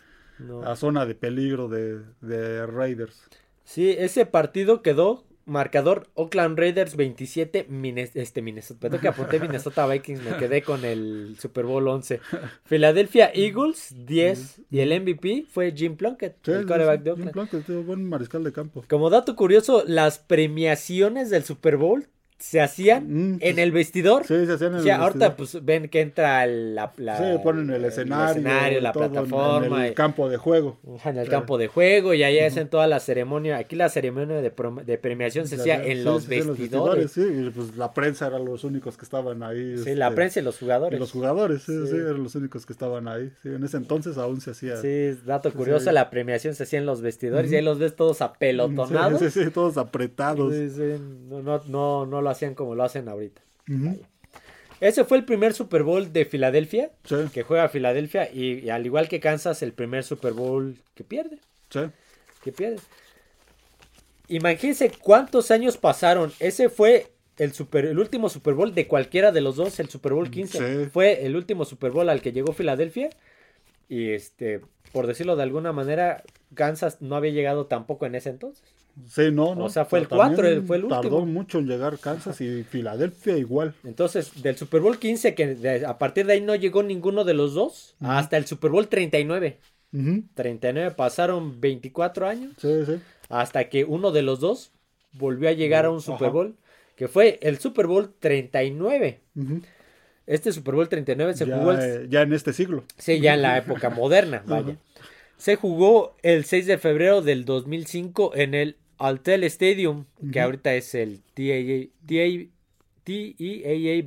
a zona de peligro de, de Raiders. Sí, ese partido quedó Marcador Oakland Raiders 27, este Minnesota, que apunté Minnesota Vikings, me quedé con el Super Bowl 11. Philadelphia Eagles 10 y el MVP fue Jim Plunkett, el quarterback de Oakland. Jim Plunkett, buen mariscal de campo. Como dato curioso, las premiaciones del Super Bowl se hacían mm, en pues, el vestidor. Sí, se hacían en el vestidor. ahorita pues ven que entra la, la sí, ponen el escenario, la plataforma, en el campo de juego. En el campo de juego y ahí hacen toda la ceremonia. Aquí la ceremonia de, de premiación se hacía en, los vestidores. Sí, y pues la prensa eran los únicos que estaban ahí. Sí, la este, prensa y los jugadores. los jugadores, sí, sí, eran los únicos que estaban ahí. Sí, en ese entonces aún se hacía. Sí, dato curioso, la premiación se hacía en los vestidores y ahí los ves todos apelotonados. Sí, sí, todos apretados. Sí, sí, no, no, no, no lo hacían como lo hacen ahorita. Ese fue el primer Super Bowl de Filadelfia, que juega Filadelfia, y, al igual que Kansas, el primer Super Bowl que pierde. Que pierde. Imagínense cuántos años pasaron. Ese fue el, super, el último Super Bowl de cualquiera de los dos, el Super Bowl 15. Fue el último Super Bowl al que llegó Filadelfia. Y este, por decirlo de alguna manera, Kansas no había llegado tampoco en ese entonces. Sí, no, no. O sea, fue el 4, fue el último. Tardó mucho en llegar Kansas y Filadelfia igual. Entonces, del Super Bowl 15, que a partir de ahí no llegó ninguno de los dos, hasta el Super Bowl 39. 39, pasaron 24 años. Sí, sí. Hasta que uno de los dos volvió a llegar a un Super Bowl, que fue el Super Bowl 39. Este Super Bowl 39 se jugó. Eh, ya en este siglo. Sí, ya en la época moderna, vaya. Se jugó el 6 de febrero del 2005 en el Altel Stadium, que ahorita es el TEAA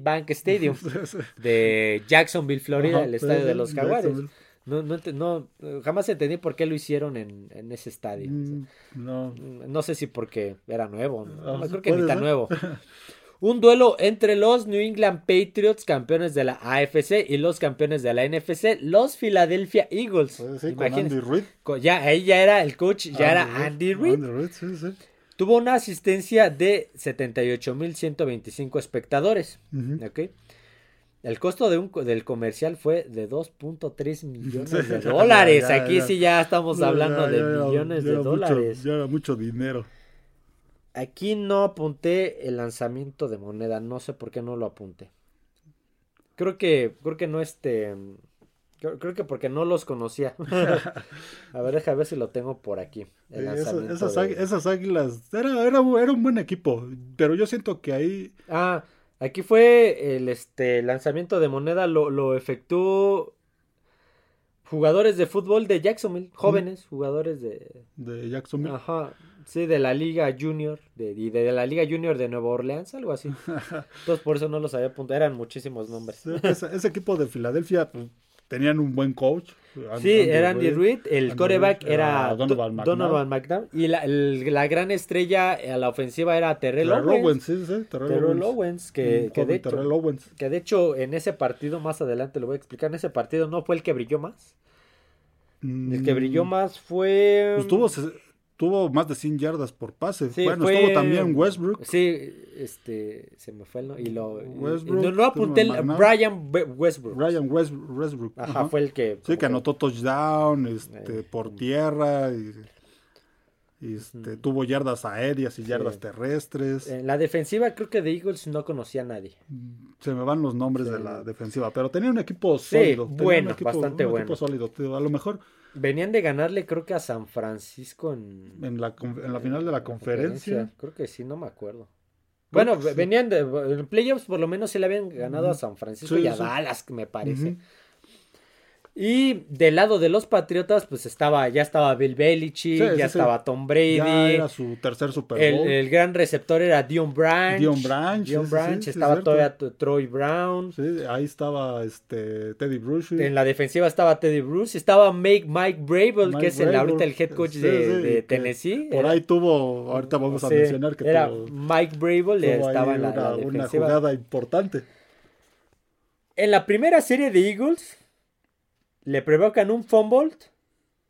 Bank Stadium de Jacksonville, Florida, el estadio de los Jaguares. No, no, no, jamás entendí por qué lo hicieron en, en ese estadio. Mm, no. no sé si porque era nuevo, no, creo que ni tan nuevo. Un duelo entre los New England Patriots, campeones de la AFC, y los campeones de la NFC, los Philadelphia Eagles. Andy Reid. Ya, ahí ya era el coach, ya era Andy Reid. Tuvo una asistencia de 78.125 espectadores. El costo de un, del comercial fue de 2.3 millones de dólares. Aquí sí ya estamos hablando de millones de dólares. ya era mucho dinero. Aquí no apunté el lanzamiento de moneda. No sé por qué no lo apunté. Creo que, creo que no este. Creo, que porque no los conocía. a ver, déjame ver si lo tengo por aquí. esas, águilas. Era, era, un buen equipo. Pero yo siento que ahí. Ah, aquí fue el este lanzamiento de moneda. Lo, lo efectuó jugadores de fútbol de Jacksonville. Jóvenes jugadores de. De Jacksonville. Ajá. Sí, de la Liga Junior, de, de, la Liga Junior de Nueva Orleans, algo así. Entonces por eso no los había apuntado, eran muchísimos nombres. ese, equipo de Filadelfia pues, tenían un buen coach. sí, era Andy Reid, el coreback era, Donovan, McNabb. y la, la, gran estrella a la ofensiva era Terrell, Owens. sí, sí, Terrell, Owens. que, que, de hecho, que de hecho en ese partido, más adelante lo voy a explicar, en ese partido no fue el que brilló más. El que brilló mm. más fue... Pues tuvo tuvo más de 100 yardas por pase. bueno, estuvo también Westbrook. Sí, este, se me fue el y lo Westbrook, no, no, apunté el Brian Westbrook. Brian Westbrook. Ajá, fue el que Sí, que anotó touchdown este, por tierra y, este, tuvo yardas aéreas y yardas terrestres. En la defensiva creo que de Eagles no conocía a nadie. Se me van los nombres de la defensiva, pero tenía un equipo sólido. bueno, bastante un bueno. Equipo sólido. A lo mejor Venían de ganarle, creo que a San Francisco en, en, la, en la final de la conferencia. Creo que sí, no me acuerdo. Bueno, venían de. En playoffs por lo menos se le habían ganado a San Francisco y a Dallas, me parece. Y del lado de los Patriotas, pues estaba, ya estaba Bill Belichick, ya estaba Tom Brady. Ya era su tercer Super Bowl. El, gran receptor era Dion Branch. Dion Branch. Dion Branch, estaba todavía Troy Brown. Sí, ahí estaba este Teddy Bruce. En la defensiva estaba Teddy Bruce. Estaba Mike, Mike Brable, que es el, ahorita el head coach de, Tennessee. Por ahí tuvo, ahorita vamos a mencionar que era Mike Brable, estaba en la, una, defensiva. Una jugada importante. En la primera serie de Eagles le provocan un fumble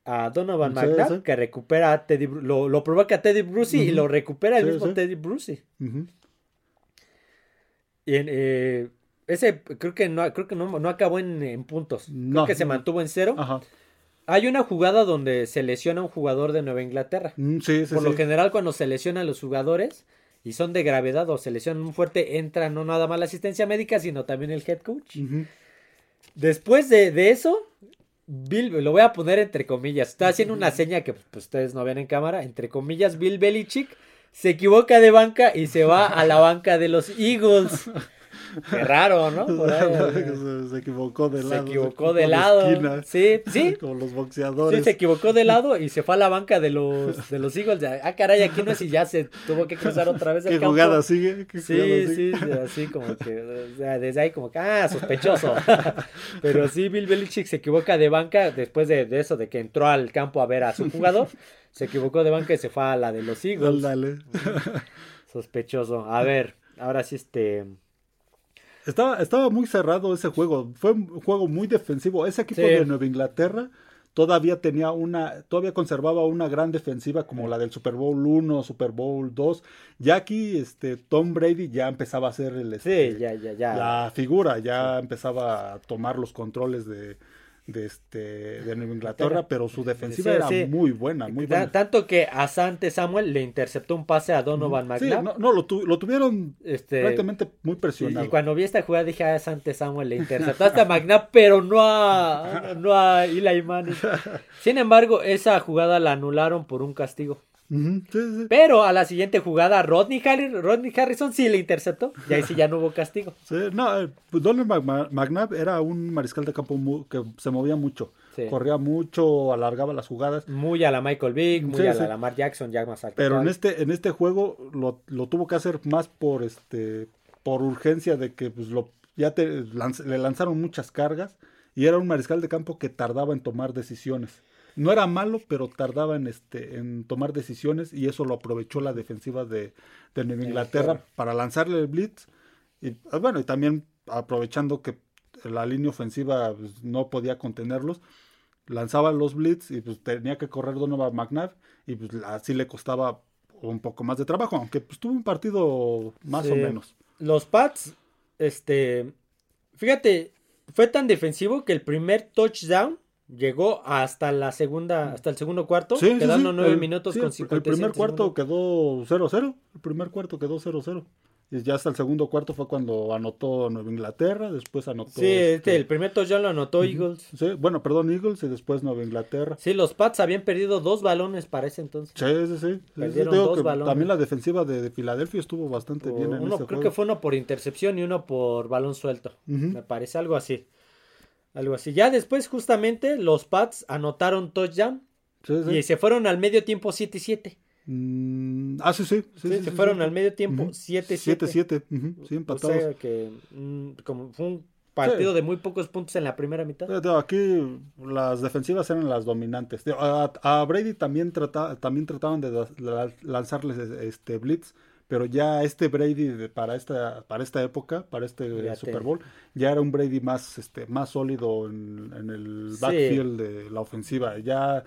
a Donovan McNabb que recupera a Teddy lo, lo provoca a Teddy Brucey y lo recupera el mismo Teddy Brucey. Y en, eh, ese creo que no creo que no, no acabó en, puntos. creo que se mantuvo en cero. Hay una jugada donde se lesiona un jugador de Nueva Inglaterra. Mm, Por lo general, cuando se lesionan los jugadores y son de gravedad o se lesionan muy fuerte, entra no nada más la asistencia médica, sino también el head coach. Después de, de, eso, Bill, lo voy a poner entre comillas. Está haciendo una seña que pues, ustedes no ven en cámara. Entre comillas, Bill Belichick se equivoca de banca y se va a la banca de los Eagles. Qué raro, ¿no? se, equivocó de lado. Se equivocó de lado. Sí, sí. Como los boxeadores. Sí, se equivocó de lado y se fue a la banca de los, de los Eagles. Ah, caray, aquí no es y ya se tuvo que cruzar otra vez el ¿Qué jugada sigue? sí, sí, así como que, o sea, desde ahí como que, ah, sospechoso. Pero sí, Bill Belichick se equivoca de banca después de, de eso, de que entró al campo a ver a su jugador. Se equivocó de banca y se fue a la de los Eagles. Dale. Sospechoso. A ver, ahora sí este... Estaba, estaba muy cerrado ese juego. Fue un juego muy defensivo. Ese equipo de Nueva Inglaterra todavía tenía una, todavía conservaba una gran defensiva como la del Super Bowl 1, Super Bowl 2. Ya aquí, este, Tom Brady ya empezaba a ser el, este, ya, ya, ya. la figura, ya empezaba a tomar los controles de, de este de Nueva Inglaterra, pero su defensiva era muy buena, muy buena. Tanto que a Sante Samuel le interceptó un pase a Donovan McNabb. no, no lo, tuvieron este, prácticamente muy presionado. Y, cuando vi esta jugada dije a Sante Samuel le interceptó hasta McNabb, pero no a no a Eli Manning. Sin embargo, esa jugada la anularon por un castigo. Pero a la siguiente jugada, Rodney, Rodney, Harrison sí le interceptó. Y ahí sí ya no hubo castigo. no, eh, pues Donald McNabb era un mariscal de campo que se movía mucho. Corría mucho, alargaba las jugadas. Muy a la Michael Vick, muy a la Lamar Jackson, ya más Pero en este, en este juego lo, lo, tuvo que hacer más por este por urgencia de que pues lo ya le lanzaron muchas cargas y era un mariscal de campo que tardaba en tomar decisiones no era malo, pero tardaba en, este, en tomar decisiones y eso lo aprovechó la defensiva de, de Nueva Inglaterra para lanzarle el blitz. Y ah, bueno, y también aprovechando que la línea ofensiva pues, no podía contenerlos, lanzaba los blitz y pues tenía que correr Donovan McNabb y pues así le costaba un poco más de trabajo, aunque pues tuvo un partido más o menos. Los Pats, este, Fíjate, fue tan defensivo que el primer touchdown llegó hasta la segunda, hasta el segundo cuarto, Sí, sí, quedando sí, nueve el- minutos sí, con el- 57 El primer cuarto quedó 0-0. El primer cuarto quedó 0-0. Y ya hasta el segundo cuarto fue cuando anotó Nueva Inglaterra, después anotó... Sí, este, este, el primer touchdown lo anotó Eagles. sí, bueno, perdón, Eagles y después Nueva Inglaterra. Sí, los Pats habían perdido dos balones para ese entonces. Sí, sí, sí. Sí, sí, Perdieron digo dos que balones. También la defensiva de, de Filadelfia estuvo bastante bien en uno, ese creo juego. que fue uno por intercepción y uno por balón suelto. Ujú. Me parece algo así. Algo así. Ya después, justamente, los Pats anotaron touchdown Sí, sí. y se fueron al medio tiempo 7-7. Mm, ah, sí, sí. sí, Sí, sí, se sí, fueron sí. al medio tiempo Ujú. 7-7. 7-7. ujú, Sí, O empatados. sea que mm, como fue un partido Sí. de muy pocos puntos en la primera mitad. Eh, Aquí las defensivas eran las dominantes. A, a Brady también, trata, también trataban de lanzarles este blitz, pero ya este Brady de- para esta para esta época, para este Super Bowl, ya era un Brady más este más sólido en, en el Sí. backfield de la ofensiva. Ya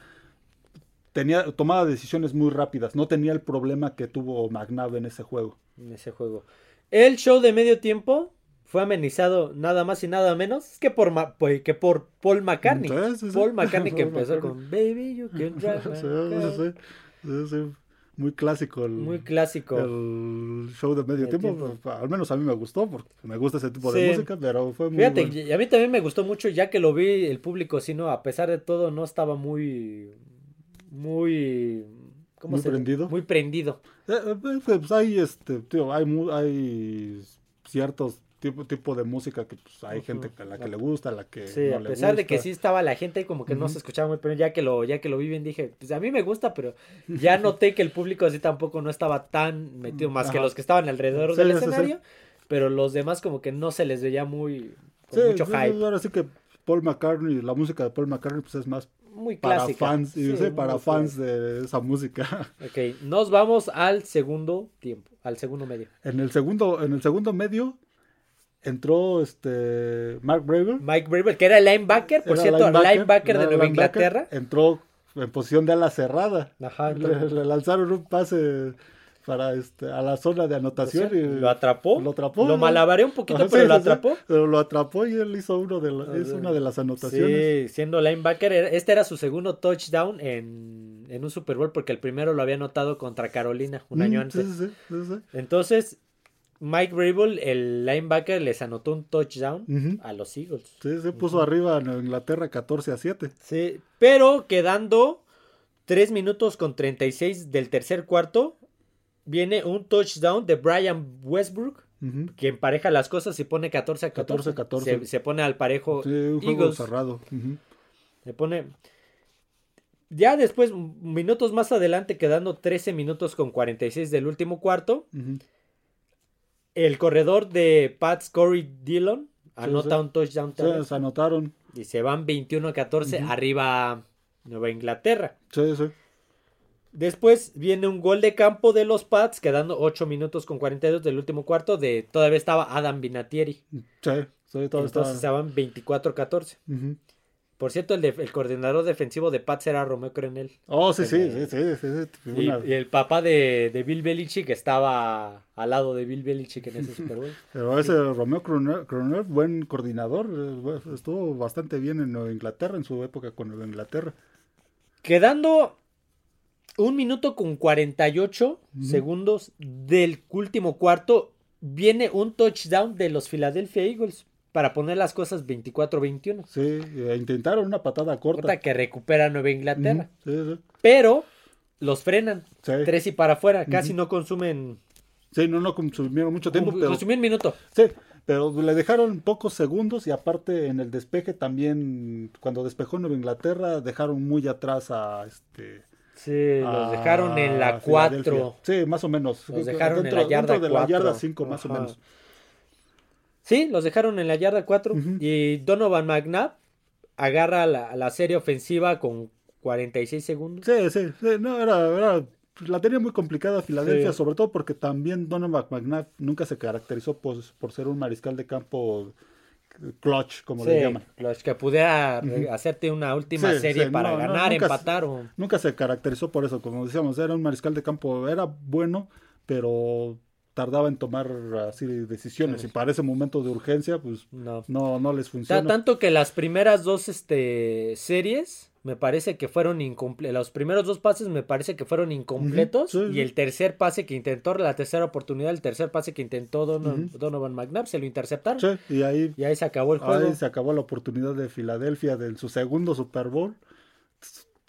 tenía tomaba decisiones muy rápidas, no tenía el problema que tuvo McNabb en ese juego. en ese juego. El show de medio tiempo fue amenizado nada más y nada menos que por, Ma- pues, que por Paul McCartney. Paul McCartney que empezó con Baby, you can drive my Sí, car". sí, sí, sí. Muy clásico el, Muy clásico. el show de medio tiempo. tiempo. Al menos a mí me gustó porque me gusta ese tipo Sí. de música, pero fue muy Fíjate, bueno. y a mí también me gustó mucho, ya que lo vi, el público, sí, no, a pesar de todo, no estaba muy, muy, ¿cómo Muy se- prendido. Muy prendido. Eh, eh, pues hay este, tío, hay hay ciertos tipo, tipo de música que pues, hay gente a la que le gusta, a la que Sí, no a le pesar de que sí estaba la gente y como que no se escuchaba muy, pero ya que lo, ya que lo vi bien dije, pues a mí me gusta, pero ya noté que el público así tampoco no estaba tan metido, más que los que estaban alrededor Sí, del sí, escenario, pero los demás como que no se les veía muy, con Sí, mucho hype, ahora sí que Paul McCartney, la música de Paul McCartney pues es más muy para clásica. fans, y Sí, para fans de esa música. Ok, nos vamos al segundo tiempo, al segundo medio. En el segundo, en el segundo medio entró este Mark Braver. Mike Braver, que era el linebacker, por Era cierto, linebacker, linebacker, de Nueva Inglaterra. Entró en posición de ala cerrada. Ajá, Le, le lanzaron un pase para este a la zona de anotación y lo atrapó, Lo atrapó. lo ¿no? malabareó un poquito, Ajá, pero sí, lo atrapó. Pero lo atrapó y él hizo uno de la- es una de las anotaciones. Sí, siendo linebacker, este era su segundo touchdown en, en un Super Bowl porque el primero lo había anotado contra Carolina un Mm, año antes. sí, sí. Entonces, Mike Vrabel, el linebacker, les anotó un touchdown Ujú. a los Eagles. Sí, se puso arriba en Inglaterra 14 a 7. Sí, pero quedando 3 minutos con 36 del tercer cuarto, viene un touchdown de Brian Westbrook, Ujú. que empareja las cosas y pone 14 a 14. 14-14. Se, se pone al parejo Sí, un juego Eagles. cerrado. Se pone. Ya después, minutos más adelante, quedando 13 minutos con 46 del último cuarto. El corredor de Pats, Corey Dillon, anota sí. un touchdown Sí, se anotaron. y se van 21 a 14 Ujú. arriba Nueva Inglaterra. Sí, sí. Después viene un gol de campo de los Pats, quedando 8 minutos con 42 del último cuarto, de todavía estaba Adam Vinatieri. Sí, sí, todo Entonces se estaba- van 24 a 14. Ujú. Por cierto, el, de- el coordinador defensivo de Pats era Romeo Crenel. Oh, sí, sí, sí, sí, sí. Y, Una- y el papá de, de Bill Belichick estaba al lado de Bill Belichick en ese Super Bowl. Pero ese Romeo Croner, buen coordinador, eh, bu- estuvo bastante bien en Nueva Inglaterra, en su época con Nueva Inglaterra. Quedando un minuto con 48 Ujú. segundos del último cuarto, viene un touchdown de los Philadelphia Eagles para poner las cosas 24-21. Sí, eh, intentaron una patada corta. Corta que recupera Nueva Inglaterra. Sí, sí. Pero los frenan. Sí. Tres y para afuera. Casi no consumen. Sí, no, no consumieron mucho tiempo, pero, Consumió un minuto. sí, pero le dejaron pocos segundos y aparte en el despeje también, cuando despejó Nueva Inglaterra, dejaron muy atrás a este... Sí, los dejaron en la Filadelfia. 4. Sí, más o menos. Los dejaron en la yarda dentro de la yarda 5, más o menos. Sí, los dejaron en la yarda 4. Ujú. Y Donovan McNabb agarra la, la serie ofensiva con 46 segundos. Sí, sí, sí, no, era, era- la tenía muy complicada Filadelfia, Sí. sobre todo porque también Donovan McNabb nunca se caracterizó por, por ser un mariscal de campo clutch, como le Sí, llaman. los que pudiera hacerte una última Sí, serie sí, para no, ganar, empatar o... Nunca se caracterizó por eso, como decíamos, era un mariscal de campo, era bueno, pero tardaba en tomar así decisiones. Y para ese momento de urgencia, pues No. no, no les funciona. tanto que las primeras dos este, series me parece que fueron incompletos. Los primeros dos pases me parece que fueron incompletos. Sí, y sí. el tercer pase que intentó, la tercera oportunidad, el tercer pase que intentó Donovan. Donovan McNabb, se lo interceptaron. Sí, y ahí, Y ahí se acabó el juego. ahí se acabó la oportunidad de Filadelfia de su segundo Super Bowl.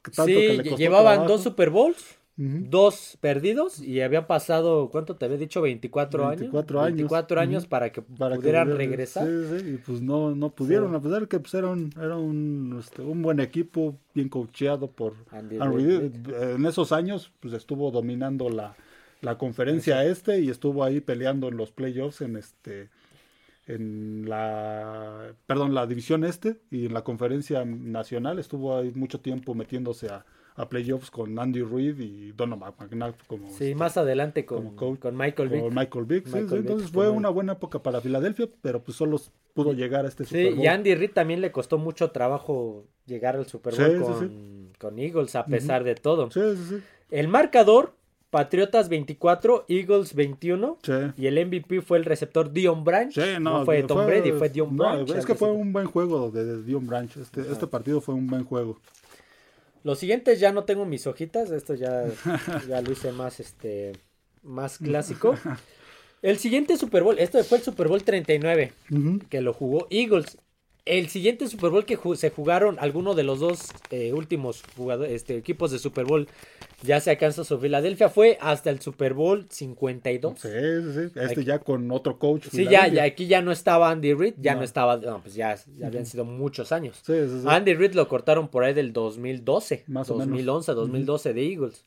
Tanto sí, que le costó llevaban trabajo. dos Super Bowls, Dos perdidos y habían pasado, ¿cuánto te había dicho? 24, 24 años. años. 24 años para que para que pudieran regresar. Sí, sí, y pues no, no pudieron, Sí. a pesar de que pues, era, un, era un, este, un buen equipo, bien coacheado por Andy. Reid. En esos años, pues estuvo dominando la, la conferencia este y estuvo ahí peleando en los playoffs en este en la perdón la división este y en la conferencia nacional estuvo ahí mucho tiempo metiéndose a, a playoffs con Andy Reid y Donovan McNabb como Sí, más adelante con, como coach. con Michael Vick. con Michael Vick, sí, Michael sí, Vick, entonces fue una buena época para Filadelfia, pero pues solo pudo llegar a este Super Sí, Bowl. y Andy Reid también le costó mucho trabajo llegar al Super Bowl sí, con, con Eagles a pesar de todo. Sí, sí, sí. El marcador, Patriotas 24, Eagles 21. Sí. Y el MVP fue el receptor Dion Branch. Sí, no, fue Tom Brady, fue Dion no, Branch. Es que fue un buen juego de, de Dion Branch. Este, este partido fue un buen juego. Los siguientes ya no tengo mis hojitas, esto ya, ya lo hice más, este, más clásico. El siguiente Super Bowl, este fue el Super Bowl 39, Ujú. que lo jugó Eagles. El siguiente Super Bowl que ju- se jugaron, alguno de los dos eh, últimos jugadores, este, equipos de Super Bowl, ya sea Kansas o Filadelfia, fue hasta el Super Bowl 52. Sí, sí, sí. Este Aquí- ya con otro coach. Sí, ya, ya aquí ya no estaba Andy Reid, ya no, No. estaba, no, pues ya, ya habían sido muchos años. Sí, sí, sí. Andy Reid lo cortaron por ahí del 2012, Más o menos. 2011, 2012 de Eagles.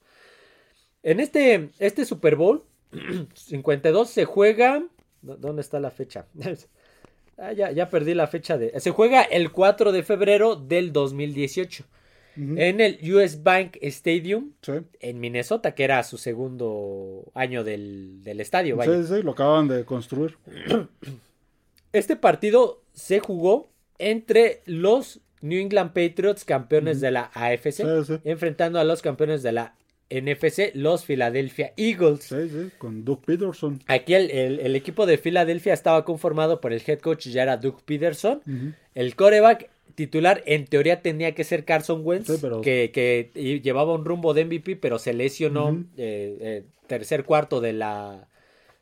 En este, este Super Bowl 52 se juega, ¿dó- ¿dónde está la fecha? Ah, ya, ya perdí la fecha de, se juega el 4 de febrero del 2018 En el US Bank Stadium Sí. en Minnesota, que era su segundo año del, del estadio. vaya. Sí, sí, lo acaban de construir. Este partido se jugó entre los New England Patriots, campeones de la AFC, Sí, sí. enfrentando a los campeones de la NFC, los Philadelphia Eagles. Sí, sí, con Doug Peterson. Aquí el, el- el equipo de Filadelfia estaba conformado por el head coach, ya era Doug Peterson. El coreback titular en teoría tenía que ser Carson Wentz, Sí, pero- que, llevaba un rumbo de MVP, pero se lesionó eh, eh, tercer cuarto de la,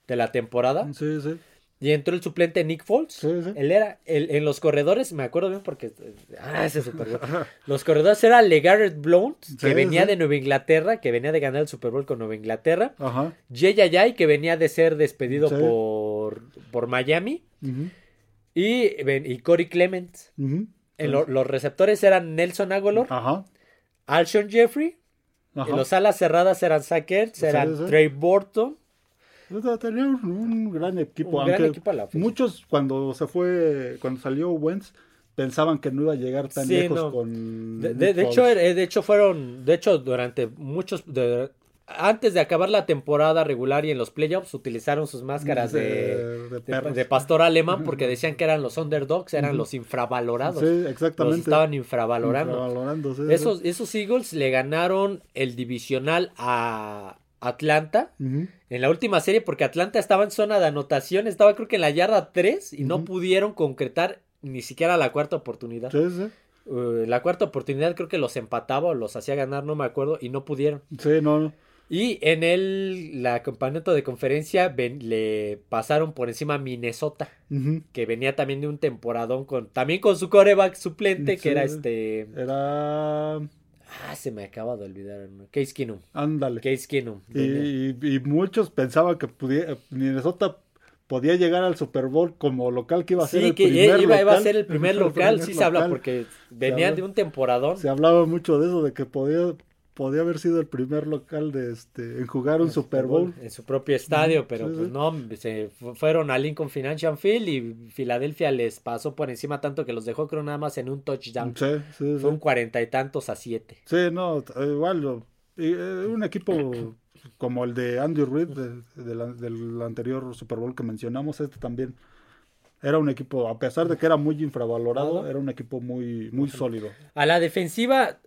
de la temporada. Sí, sí. Y entró el suplente Nick Foles. Sí, sí. Él era, el- en los corredores, me acuerdo bien porque. Ah, ese Super Bowl. Los corredores era LeGarrette Blount, que venía de Nueva Inglaterra, que venía de ganar el Super Bowl con Nueva Inglaterra. Ajá. Jay Ayay, que venía de ser despedido por, por Miami. Ujú. Y, y Corey Clement. Ujú. En lo- los receptores eran Nelson Aguilar, Ajá. Alshon Jeffrey. Ajá. En los alas cerradas eran Sí, eran sí. Trey Burton. Tenía un, un gran equipo. Un gran aunque equipo a la fecha. muchos cuando se fue, cuando salió Wentz, pensaban que no iba a llegar tan Sí, lejos no. con. De, Nick de- de hecho, eh, de hecho fueron, de hecho durante muchos, de- antes de acabar la temporada regular y en los playoffs utilizaron sus máscaras de, de, de, perros. de pastor alemán porque decían que eran los underdogs, eran los infravalorados. Sí, los exactamente. estaban infravalorando. Infravalorando, sí, Esos, esos Eagles le ganaron el divisional a Atlanta en la última serie porque Atlanta estaba en zona de anotación, estaba creo que en la yarda 3 y no pudieron concretar ni siquiera la cuarta oportunidad. Sí, sí. Uh, la cuarta oportunidad creo que los empataba o los hacía ganar, no me acuerdo, y no pudieron. Sí, no, no. Y en el la campeonato de conferencia ven- le pasaron por encima a Minnesota, que venía también de un temporadón con también con su coreback suplente, que era este Era. ah, se me acaba de olvidar. Case Keenum. Ándale. Case Keenum. Y, y- y muchos pensaban que pudiera, Minnesota podía llegar al Super Bowl como local que iba a ser Sí, el que primer iba, iba a local. ser el primer El local, primer sí se habla local. porque habla. de un temporadón. Se hablaba mucho de eso, de que podía, podía haber sido el primer local de este en jugar un Super Bowl. en su propio estadio, pero sí, pues sí. no, se fu- fueron a Lincoln Financial Field y Filadelfia les pasó por encima tanto que los dejó creo nada más en un touchdown. Sí, sí. Fue un cuarenta y tantos a siete. Sí, no, igual eh, un equipo como el de Andy Reid de- de la- del anterior Super Bowl que mencionamos, este también era un equipo, a pesar de que era muy infravalorado, era un equipo muy, muy sólido. A la defensiva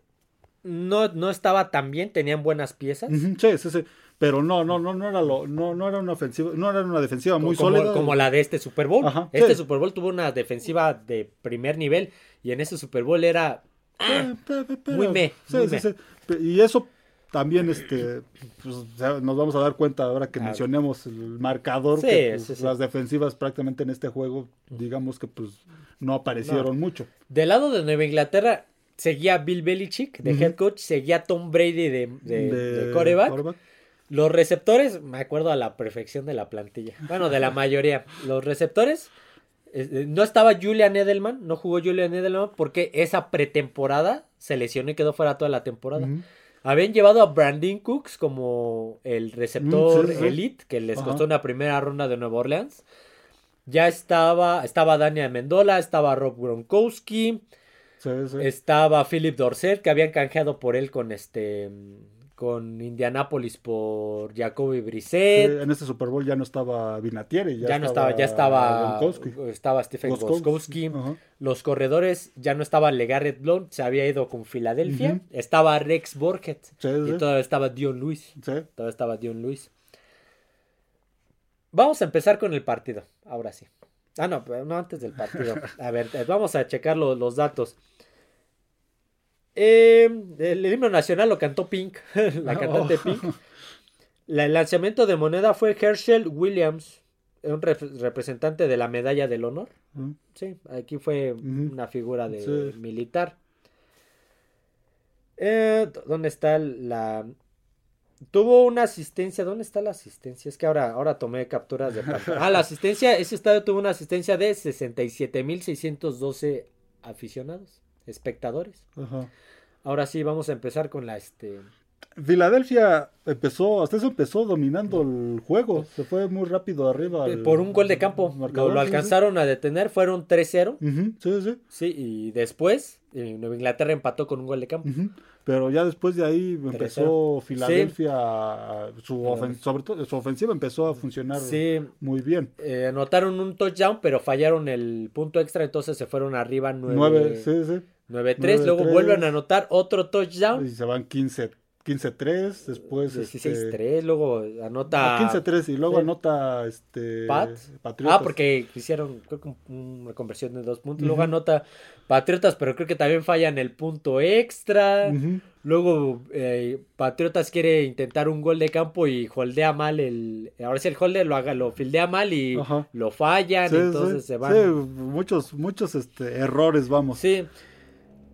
no, no estaba tan bien, tenían buenas piezas. Sí, sí, sí. pero no, no, no, no era lo, no, no era una ofensiva, no era una defensiva muy como, sólida. Como la de este Super Bowl. Ajá, este sí. Super Bowl tuvo una defensiva de primer nivel y en ese Super Bowl era ah, muy me, sí, muy sí, me. Y eso también, este, pues, nos vamos a dar cuenta ahora que mencionemos el marcador, Sí, que pues, sí, sí. las defensivas prácticamente en este juego, digamos que pues no aparecieron mucho. Del lado de Nueva Inglaterra seguía Bill Belichick de head coach, seguía Tom Brady de, de, quarterback. Los receptores, me acuerdo a la perfección de la plantilla. Bueno, de la mayoría. Los receptores, eh, no estaba Julian Edelman, no jugó Julian Edelman porque esa pretemporada se lesionó y quedó fuera toda la temporada. Habían llevado a Brandon Cooks como el receptor Mm, sí, sí, sí. elite, que les Ajá. costó una primera ronda de Nueva Orleans. Ya estaba, estaba Daniel Mendola, estaba Rob Gronkowski, Sí, sí. estaba Philip Dorset, que habían canjeado por él con este con Indianapolis por Jacoby Sí, Brissett. en este Super Bowl ya no estaba Vinatieri, ya, no estaba, ya estaba, estaba Stephen. Goskowski. Los corredores ya no estaba LeGarrette Blount, se había ido con Filadelfia. Estaba Rex Sí, y todavía estaba Dion Lewis. Todavía estaba Dion Lewis. Vamos a empezar con el partido, ahora sí. Ah, no, no antes del partido. A ver, eh, vamos a checar lo- los datos. Eh, el himno nacional lo cantó Pink, la cantante Oh. Pink. La- el lanzamiento de moneda fue Herschel Williams, un rep- representante de la medalla del honor. Ujú. Sí, aquí fue una figura de Sí. militar. Eh, ¿Dónde está la...? Tuvo una asistencia. ¿Dónde está la asistencia? Es que ahora, ahora tomé capturas de pantalla. Ah, la asistencia. Ese estadio tuvo una asistencia de 67.612 aficionados, espectadores. Ajá. Ahora sí, vamos a empezar con la este. Filadelfia empezó, hasta eso empezó dominando el juego. Se fue muy rápido arriba. al- Por un gol de campo. Lo, marcador, lo sí, sí. alcanzaron a detener. Fueron 3-0. Ujú, sí, sí. Sí, y después eh, Nueva Inglaterra empató con un gol de campo. Pero ya después de ahí empezó Filadelfia, su ofen- sobre todo su ofensiva empezó a funcionar Sí, muy bien. eh, anotaron un touchdown, pero fallaron el punto extra, entonces se fueron arriba 9 Nueve, sí, sí. 9-3. Luego 9-3. vuelven a anotar otro touchdown. Y se van 15 15-3, después este, 16-3. Luego anota. no, 15-3 y luego sí. anota este Pat. Patriotas. Ah, porque hicieron, creo que un- una conversión de dos puntos. Luego anota Patriotas, pero creo que también fallan el punto extra. Luego eh, Patriotas quiere intentar un gol de campo y holdea mal el. Ahora sí el holder lo haga, lo fildea mal y Ajá. lo fallan. Sí, entonces sí, se van. sí, muchos muchos este, errores, vamos. Sí.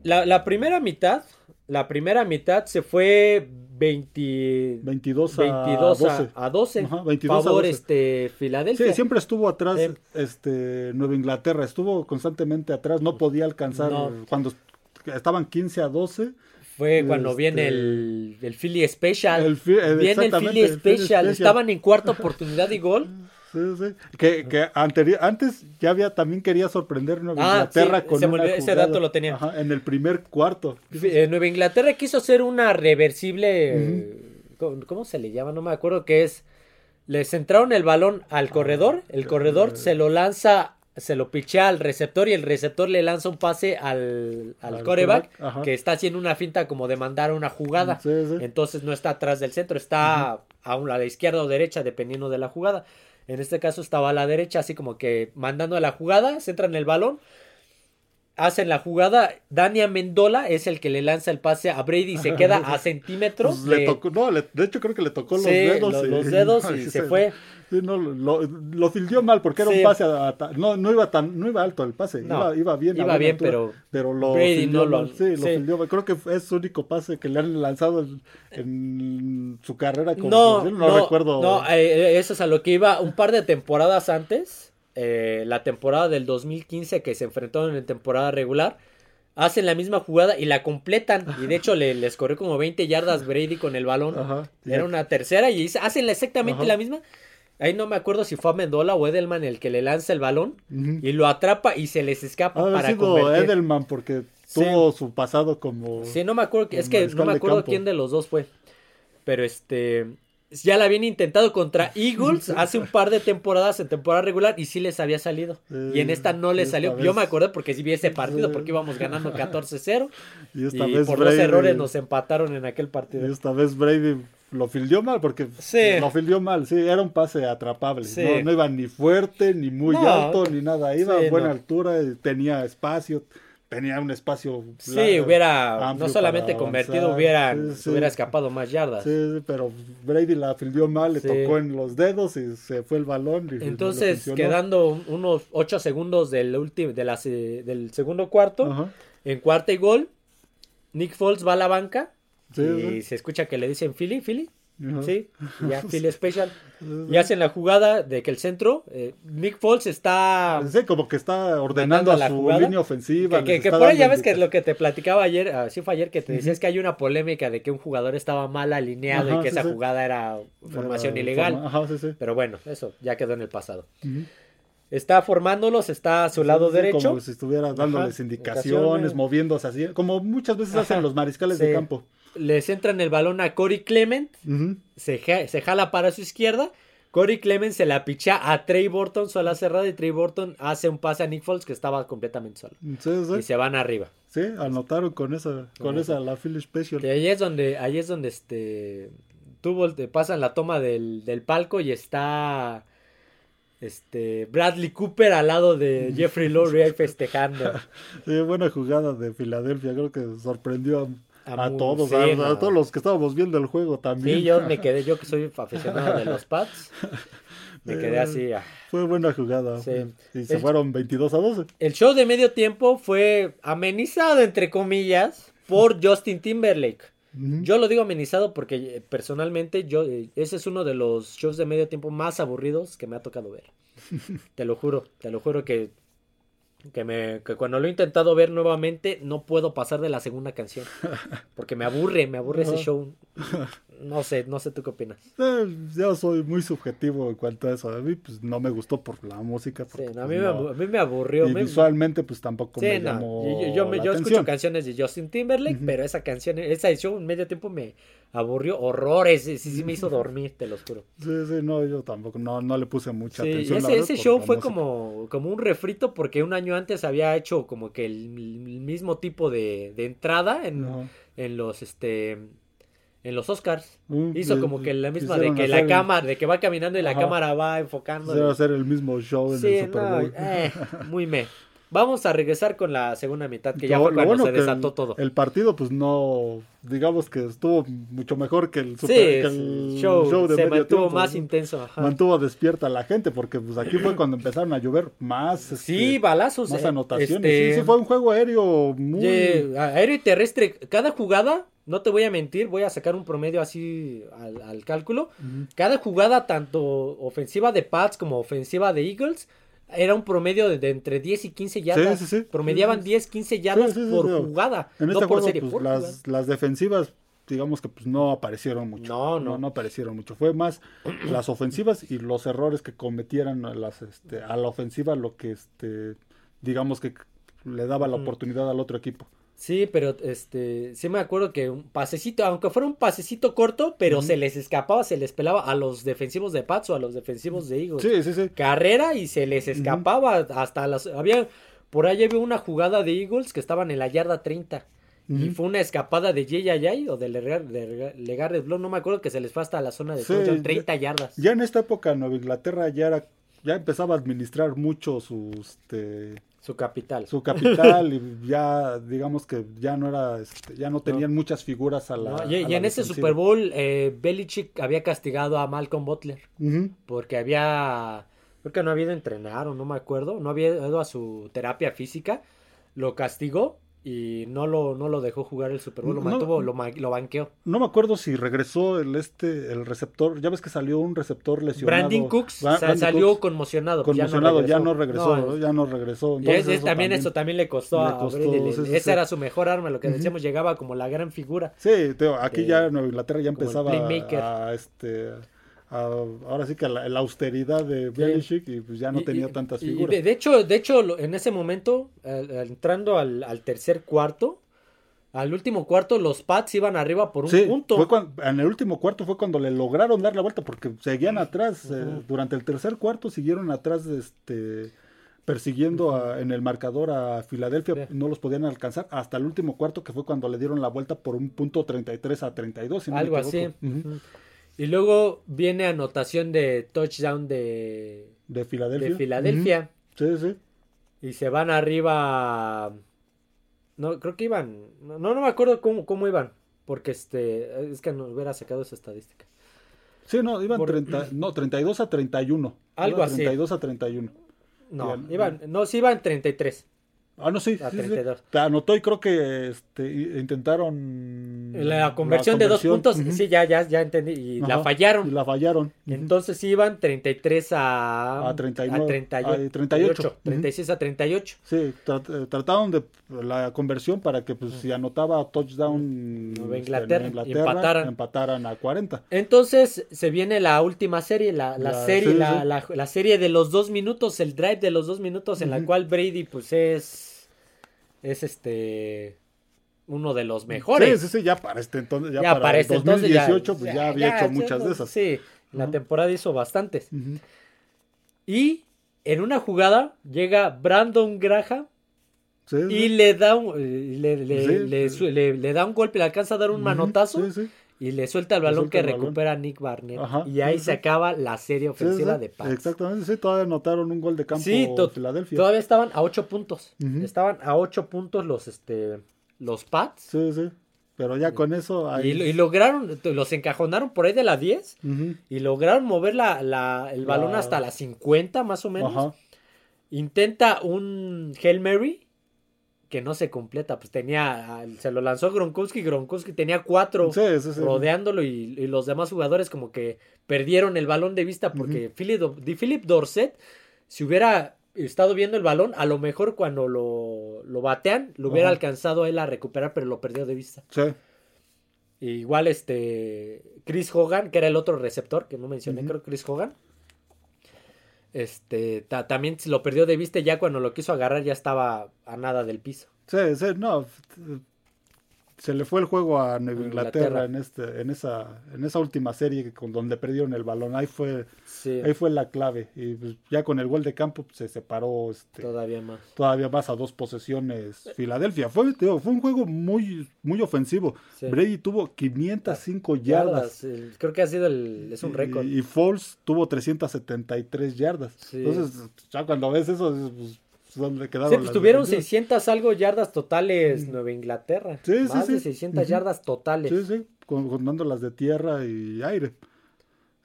La, la primera mitad, la primera mitad se fue 20, 22 a 22 a 12. a 12. Ajá, 22 a favor 12. este Filadelfia. Sí, siempre estuvo atrás Sí. este Nueva Inglaterra, estuvo constantemente atrás, no podía alcanzar No. cuando estaban 15 a 12. Fue cuando Este- viene el, el Philly Special. El eh, viene el Philly. Special. Estaban en cuarta oportunidad y gol. Sí, sí. Que, que anteri- antes ya había también quería sorprender Nueva Ah, Inglaterra sí, con se una ese dato lo tenía. Ajá, en el primer cuarto. Eh, Nueva Inglaterra quiso hacer una reversible. ¿cómo, cómo se le llama? No me acuerdo qué es. Les centraron el balón al corredor. El corredor se lo lanza, se lo pichea al receptor y el receptor le lanza un pase al, al Al coreback que está haciendo una finta como de mandar una jugada. Entonces no está atrás del centro, está a, un- a la izquierda o derecha dependiendo de la jugada. En este caso estaba a la derecha, así como que mandando a la jugada, centran el balón, hacen la jugada. Dani Amendola es el que le lanza el pase a Brady y se queda a centímetros. Pues le de- tocó, no, le- de hecho creo que le tocó los Sí, dedos. lo- y- los dedos y se fue. sí, no, lo, lo fildió mal porque era un pase a- a- no, no iba tan, no iba alto el pase, No, iba, iba bien. iba bien, altura, pero pero lo Brady fildió no lo- mal, sí, lo fildió. Creo que es su único pase que le han lanzado en, en su carrera como No, no, recuerdo. no, eh, eso es a lo que iba un par de temporadas antes, eh, la temporada del 2015 que se enfrentaron en temporada regular, hacen la misma jugada y la completan y de hecho le, les corrió como 20 yardas Brady con el balón, Ajá, era una tercera y hacen exactamente Ajá. la misma, ahí no me acuerdo si fue a Mendola o Edelman el que le lanza el balón y lo atrapa y se les escapa Ha haber para sido convertir. Edelman porque Sí. tuvo su pasado como Sí, no me acuerdo, es que no me acuerdo campo. quién de los dos fue. Pero este ya la habían intentado contra Eagles hace un par de temporadas en temporada regular y sí les había salido. y en esta no les salió. vez- Yo me acordé porque sí vi ese partido porque íbamos ganando 14-0 y y esta vez por Brady, dos errores nos empataron en aquel y partido. esta vez Brady lo fildió mal porque Sí. lo fildió mal, sí, era un pase atrapable. Sí. No, no iba ni fuerte, ni muy No. alto, ni nada. Iba Sí, a buena no. altura, y tenía espacio, tenía un espacio. Sí, largo, hubiera, no solamente convertido, hubiera, Sí, sí. hubiera escapado más yardas. Sí, sí, pero Brady la fildió mal, le tocó en los dedos y se fue el balón. y- Entonces, quedando un- unos 8 segundos del, último, de la se- del segundo cuarto, Ajá. en cuarta y gol, Nick Foles va a la banca y se escucha que le dicen Philly, Philly, Sí, y ya Philly Special. Y hacen la jugada de que el centro, eh, Nick Foles está... Sí, como que está ordenando a su jugada. línea ofensiva. Que, por ahí ya ves que lo que te platicaba ayer, así fue ayer, que te decías que hay una polémica de que un jugador estaba mal alineado Ajá, y que sí, esa sí. jugada era formación Era ilegal. forma- Ajá, sí, sí. Pero bueno, eso ya quedó en el pasado. Está formándolos, está a su lado derecho. Como si estuviera dándoles Ajá, indicaciones, moviéndose así, como muchas veces Ajá, hacen los mariscales de campo. Les entran el balón a Corey Clement, se, ja- se jala para su izquierda. Corey Clement se la picha a Trey Burton su ala cerrada y Trey Burton hace un pase a Nick Foles que estaba completamente solo. Sí, sí. Y se van arriba. Sí, anotaron con esa, con esa la Philly Special. Que ahí es donde, ahí es donde este tú volte- pasan la toma del, del palco y está este Bradley Cooper al lado de Jeffrey Lurie festejando. Sí, buena jugada de Filadelfia, creo que sorprendió a, A todos, sí, a, todos los que estábamos viendo el juego también. Sí, yo me quedé, yo que soy aficionado de los Pats, me quedé así. ah. Fue buena jugada. Sí. Y se fueron 22 a 12. El show de medio tiempo fue amenizado, entre comillas, por Justin Timberlake. Yo lo digo amenizado porque eh, personalmente yo eh, ese es uno de los shows de medio tiempo más aburridos que me ha tocado ver. te lo juro, te lo juro que que me que cuando lo he intentado ver nuevamente no puedo pasar de la segunda canción porque me aburre, me aburre ese show. No sé, no sé tú qué opinas. Eh, yo soy muy subjetivo en cuanto a eso. A mí pues no me gustó por la música. Sí, porque, no, a, pues, mí me, no. a mí me aburrió. Y me- visualmente pues tampoco Sí, me no, llamó yo, me- la yo escucho canciones de Justin Timberlake, pero esa canción, esa show en medio tiempo me aburrió horrores, sí, sí me hizo dormir, te lo juro. Sí, sí, no, yo tampoco, no, no le puse mucha Sí, atención. ese, show fue música. como, como un refrito porque un año antes había hecho como que el, el mismo tipo de, de entrada en, en los este en los Oscars. Mm, Hizo como que la misma de que la cámara, de que va caminando y la Ajá. cámara va enfocando. Quisieron hacer el mismo show en Sí, el Super no, Bowl. eh, muy me. Vamos a regresar con la segunda mitad, que ya Lo- fue cuando bueno se desató todo. El partido, pues no, digamos que estuvo mucho mejor que el, super, sí, que el show, show, de se medio mantuvo tiempo, más ¿no? intenso. ajá. Mantuvo despierta a la gente, porque pues aquí fue cuando empezaron a llover más. Sí, este, balazos. más eh, anotaciones. este, Sí, sí, fue un juego aéreo muy. aéreo y terrestre. Cada jugada, no te voy a mentir, voy a sacar un promedio así al, al cálculo. Cada jugada, tanto ofensiva de Pats como ofensiva de Eagles, era un promedio de, de entre 10 y 15 yardas. sí, sí. Promediaban Sí, sí. 10, 15 yardas por jugada. En no este por juego, serie, pues, por las, las defensivas, digamos que pues no aparecieron mucho. No, no. no. aparecieron mucho. Fue más las ofensivas y los errores que cometieran a, las, este, a la ofensiva lo que, este, digamos que le daba la oportunidad al otro equipo. Sí, pero este, sí me acuerdo que un pasecito, aunque fuera un pasecito corto, pero se les escapaba, se les pelaba a los defensivos de Pats o a los defensivos de Eagles. Sí, sí, sí. Carrera y se les escapaba hasta las había por ahí había una jugada de Eagles que estaban en la yarda 30 y fue una escapada de Jay o de Legar de Legar de Blon, no me acuerdo que se les fue hasta la zona de Sí, touchdown, ya- 30 yardas. Ya en esta época Nueva Inglaterra ya era, ya empezaba a administrar mucho su, este, Su capital. su capital y ya digamos que ya no era, este, ya no tenían muchas figuras a la. ¿no? a Y, la en ese. Super Bowl eh, Belichick había castigado a Malcolm Butler. Porque había, creo que no había ido a entrenar o no me acuerdo, no había ido a su terapia física, lo castigó y no lo, no lo dejó jugar el Super Bowl, lo No. mantuvo, lo, ma- lo banqueó. No me acuerdo si regresó el este el receptor, ya ves que salió un receptor lesionado. Brandon Cooks Bra- sa- Brandon salió Cooks, conmocionado, conmocionado, ya no regresó. regresó, No, ya no regresó. es- es- también eso también le costó le a Brady, le- sí, sí, esa sí. era su mejor arma, lo que decíamos, llegaba como la gran figura. Sí, aquí Eh, ya Nueva Inglaterra ya empezaba playmaker. a, este a- ahora sí que la, la austeridad de Belichick y pues ya no Y- tenía y- tantas y figuras. de, de hecho, de hecho, en ese momento, entrando al, al tercer cuarto, al último cuarto, los Pats iban arriba por un Sí, punto. fue cuan- en el último cuarto fue cuando le lograron dar la vuelta porque seguían atrás. eh, durante el tercer cuarto siguieron atrás de este persiguiendo a- en el marcador a Filadelfia, no los podían alcanzar hasta el último cuarto, que fue cuando le dieron la vuelta por un punto 33 a 32. si no Algo así. equivoco. Ujú. Y luego viene anotación de touchdown de, De Filadelfia. de Filadelfia. Sí, sí. Y se van arriba. No, creo que iban. No, no me acuerdo cómo, cómo iban. Porque este. Es que no hubiera sacado esa estadística. Sí, no, iban Por- 30, no, 32 a 31. Algo Iban así. 32 a 31. No, iban. No, sí iban 33. Ah, no, sí. A sí, sí. 32. Te anotó y creo que este, intentaron. La conversión de dos conversión, puntos, ujú. sí, ya, ya, ya entendí. Y la Ajá, fallaron. Y la fallaron. Ujú. Entonces iban 33 a, A 39, a 38, a 38. 36 a 38. Sí, tra- trataron de la conversión para que pues, si anotaba touchdown Nueva este, Inglaterra, empataran. empataran a 40. Entonces se viene la última serie, la, la La- serie, sí, la, sí. la- la serie de los dos minutos, el drive de los dos minutos, en la cual Brady, pues es, es este, uno de los mejores. Sí, sí, sí, ya para este entonces, ya, Ya para para el este entonces ya- 2018, pues ya, había hecho muchas de esas. Sí, la Ujú. temporada hizo bastantes. Y en una jugada llega Brandon Graham Sí, sí. y le da un, eh, le, le- le da un golpe, le alcanza a dar un manotazo. Sí, sí. Y le suelta el balón suelta que el balón. recupera Nick Barnett. Ajá, y ahí sí, se sí. acaba la serie ofensiva sí, de Pats. Exactamente, sí, todavía anotaron un gol de campo Sí, Filadelfia. Todavía estaban a 8 puntos. Estaban a 8 puntos los, este, los Pats. Sí, sí. Pero ya con eso. ahí- Y, y lograron, los encajonaron por ahí de la 10. Ujú. Y lograron mover la, la- el balón La- hasta la 50 más o menos. Ajá. Intenta un Hail Mary que no se completa. Pues tenía, se lo lanzó Gronkowski. Gronkowski tenía cuatro Sí, sí, sí. rodeándolo y, y los demás jugadores como que perdieron el balón de vista porque Philip, Do- Di- Philip Dorset, si hubiera estado viendo el balón, a lo mejor cuando lo, lo batean, lo hubiera alcanzado él a recuperar, pero lo perdió de vista. Sí. Y igual este Chris Hogan, que era el otro receptor que no mencioné, Ujú. creo Chris Hogan. Este ta- también lo perdió de vista ya cuando lo quiso agarrar ya estaba a nada del piso. Sí, sí, no. Se le fue el juego a Nueva Inglaterra. Inglaterra, en este, en esa, en esa última serie con donde perdieron el balón. Ahí fue, Sí, ahí fue la clave. Y pues, ya con el gol de campo pues, se separó este, todavía más. todavía más a dos posesiones Filadelfia. Fue, digo, fue un juego muy, muy ofensivo. Sí. Brady tuvo 505 yardas. el- creo que ha sido el es un récord. Y, y Foles tuvo 373 yardas. Sí. Entonces, ya cuando ves eso, pues, ¿dónde quedaron Sí, pues las tuvieron defensivas? 600 algo yardas totales Nueva Inglaterra. Sí, sí, Más de sí. 600 Ujú. yardas totales. Sí, sí, con- contando las de tierra y aire.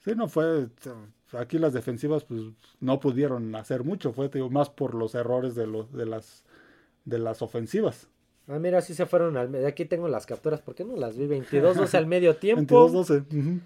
Sí, no fue. Aquí las defensivas, pues, no pudieron hacer mucho. Fue, digo, más por los errores de, los, de, las, de las ofensivas. Ah, mira, sí se fueron al medio. Aquí tengo las capturas. ¿Por qué no las vi? 22-12 al medio tiempo. 22-12. ujú.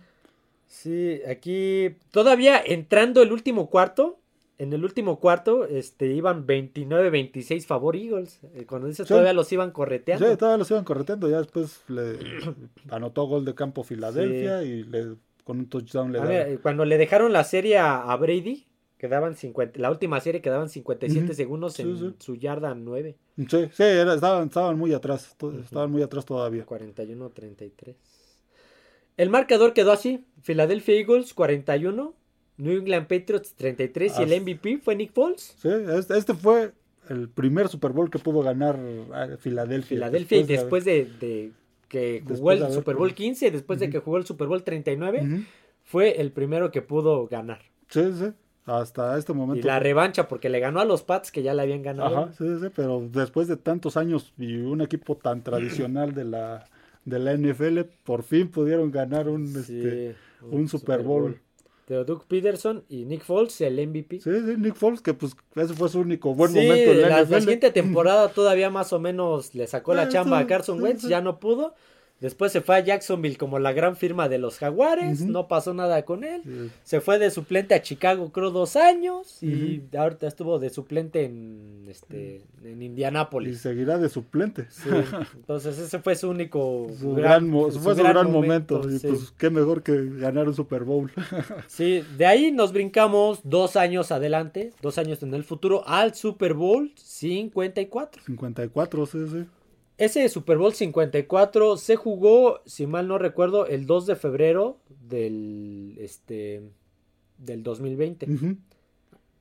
Sí, aquí todavía entrando el último cuarto. En el último cuarto, este, iban 29-26 favor Eagles. Eh, Cuando dice Sí. todavía los iban correteando. Sí, todavía los iban correteando. Ya después le anotó gol de campo Filadelfia y le, con un touchdown le ver, eh, cuando le dejaron la serie a, Brady, quedaban 50, la última serie quedaban 57 Ujú. segundos Sí, en sí. su yarda 9, Sí, sí, era- estaban, estaban muy atrás. to- Estaban muy atrás todavía. 41-33. El marcador quedó así: Philadelphia Eagles 41, New England Patriots 33 y el MVP fue Nick Foles. Sí, este, este fue el primer Super Bowl que pudo ganar Filadelfia. Filadelfia y de- después de, de que jugó Después el haber- Super Bowl 15, después de que jugó el Super Bowl 39, Ujú. fue el primero que pudo ganar. Sí, sí. Hasta este Y momento. la revancha, porque le ganó a los Pats que ya le habían ganado. Ajá, sí, sí, pero después de tantos años y un equipo tan tradicional de la, de la NFL, por fin pudieron ganar un, Sí, este, un Super Bowl. De Doug Peterson y Nick Foles, el MVP. Sí, sí, Nick Foles, que pues ese fue su único buen Sí, momento en la, la, la NFL. siguiente temporada todavía más o menos le sacó la Eh, chamba a Carson Wentz, ya no pudo. Después se fue a Jacksonville como la gran firma de los Jaguares, no pasó nada con él. Se fue de suplente a Chicago, creo, dos años. Y ahorita estuvo de suplente en, este, en Y Indianápolis. seguirá de suplente. Sí, entonces ese fue su único Su gran, fue su gran momento. y sí. pues qué mejor que ganar un Super Bowl. Sí, de ahí nos brincamos dos años adelante, dos años en el futuro, al Super Bowl 54. 54, sí, sí. Ese Super Bowl 54 se jugó, si mal no recuerdo, el 2 de febrero del, este, del 2020. Ujú.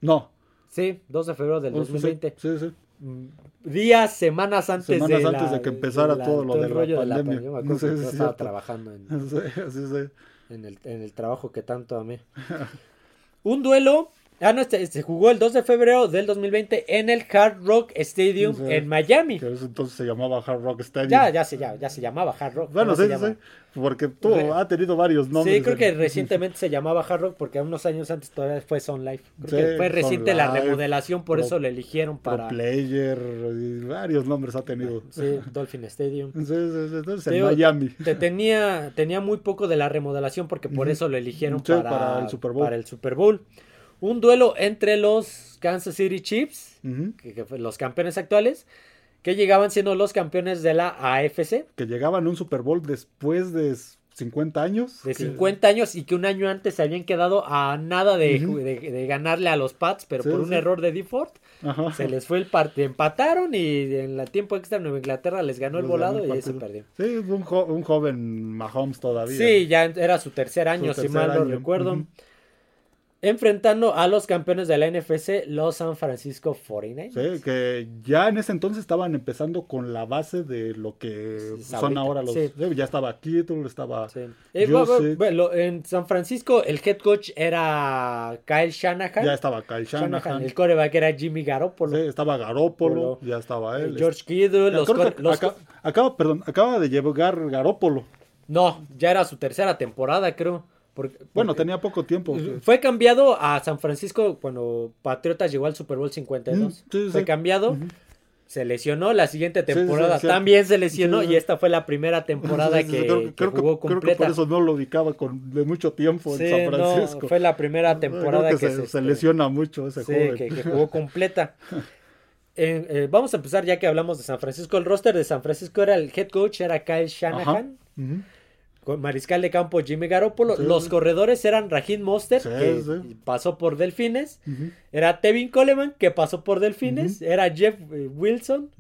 No, Sí, 2 de febrero del Oh, sí, 2020. Sí, sí. Mm, Días, semanas antes, Semanas de, antes la- de que empezara la- todo lo de el la rollo de la pandemia. pandemia. Me acuerdo Sí, que yo estaba trabajando en, en el, en el trabajo que tanto amé. Un duelo. Ah, no, este, se jugó el 2 de febrero del 2020 en el Hard Rock Stadium Sí. en Miami. Que eso entonces se llamaba Hard Rock Stadium. Ya, ya se, ya, ya se llamaba Hard Rock. Bueno, no sí, sí. Porque tuvo, Re- ha tenido varios nombres. Sí, creo que en- recientemente se llamaba Hard Rock porque unos años antes todavía fue Sun Life. Creo Sí, que fue reciente la remodelación, por Pro- eso lo eligieron Pro para Player, y varios nombres ha tenido. sí, Dolphin Stadium. Sí, sí, sí, entonces en Miami. te- tenía, tenía muy poco de la remodelación porque por eso lo eligieron para, para el Super Bowl. para el Super Bowl. Un duelo entre los Kansas City Chiefs, que, que los campeones actuales, que llegaban siendo los campeones de la AFC Que llegaban a un Super Bowl después de 50 años. de que- 50 años y que un año antes se habían quedado a nada de, Ujú. de- de ganarle a los Pats, pero Sí, por un sí. error de default Ajá. se les fue el partido, empataron y en el tiempo extra Nueva Inglaterra les ganó el volado ganó el y ahí se perdió. Sí, un, jo- un joven Mahomes todavía. Sí, ya era su tercer año, Su si mal no año. recuerdo. Enfrentando a los campeones de la NFC, los San Francisco 49ers. Sí, que ya en ese entonces estaban empezando con la base de lo que Sí, son ahorita, ahora los. sí. ya estaba Kittle, estaba. Sí. Eh, bueno, en San Francisco el head coach era Kyle Shanahan. Ya estaba Kyle Shanahan. Shanahan. El coreback era Jimmy Garoppolo. Sí, estaba Garópolo, Polo. ya estaba él. George Kittle. Los, creo core- que los- aca- acaba, perdón, acaba de llegar Garópolo. No, ya era su tercera temporada, creo. Porque- Bueno, porque- tenía poco tiempo. Fue cambiado a San Francisco cuando Patriotas llegó al Super Bowl 52. Mm, sí, Fue sí. cambiado. Ujú. Se lesionó la siguiente temporada. sí. También se lesionó y esta fue la primera temporada que, creo, que creo que- jugó creo que completa. por eso no lo ubicaba con de mucho tiempo en San no, Francisco. fue la primera Creo temporada que, se, se, se este, lesiona mucho ese sí, joven. que, que jugó completa. Eh, eh, vamos a empezar ya que hablamos de San Francisco. El roster de San Francisco era el head coach, era Kyle Shanahan. Ujú. Con mariscal de campo Jimmy Garoppolo. Sí. Los corredores eran Mostert, Sí, que pasó por Delfines. Era Tevin Coleman, que pasó por Delfines. Era Jeff eh, Wilson,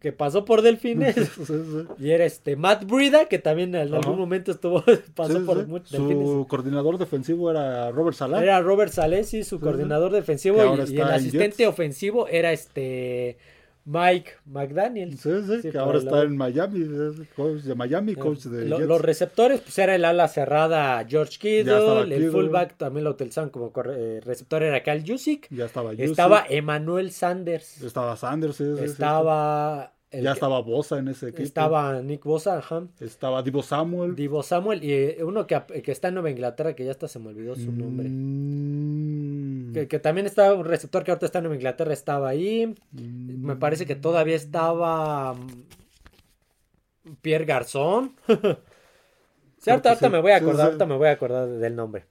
que pasó por Delfines. Y era este Matt Brida, que también en algún momento estuvo pasó por muchos Su Delfines. coordinador defensivo era Robert Salah. Era Robert Salesi, su Sí, coordinador defensivo, y, el en asistente Jets. ofensivo era este Mike McDaniel. Sí, sí, Sí, que ahora está en Miami, coach de Miami, coach de Lo- Jets. los receptores, pues era el ala cerrada George Kittle, el fullback también lo utilizaban como eh, receptor era Kyle Jusic, ya estaba Juicy, estaba Emmanuel Sanders, estaba Sanders, sí, estaba ya estaba Bosa en ese equipo. estaba Nick Bosa, ajá, Estaba Divo Samuel. Divo Samuel y eh, uno que, que está en Nueva Inglaterra que ya hasta se me olvidó su nombre. Mm. Que, que también estaba un receptor que ahorita está en Nueva Inglaterra, estaba ahí. Mm. Me parece que todavía estaba mm, Pierre Garzón. Sí, ahorita, me voy a acordar, sí. ahorita me voy a acordar del nombre.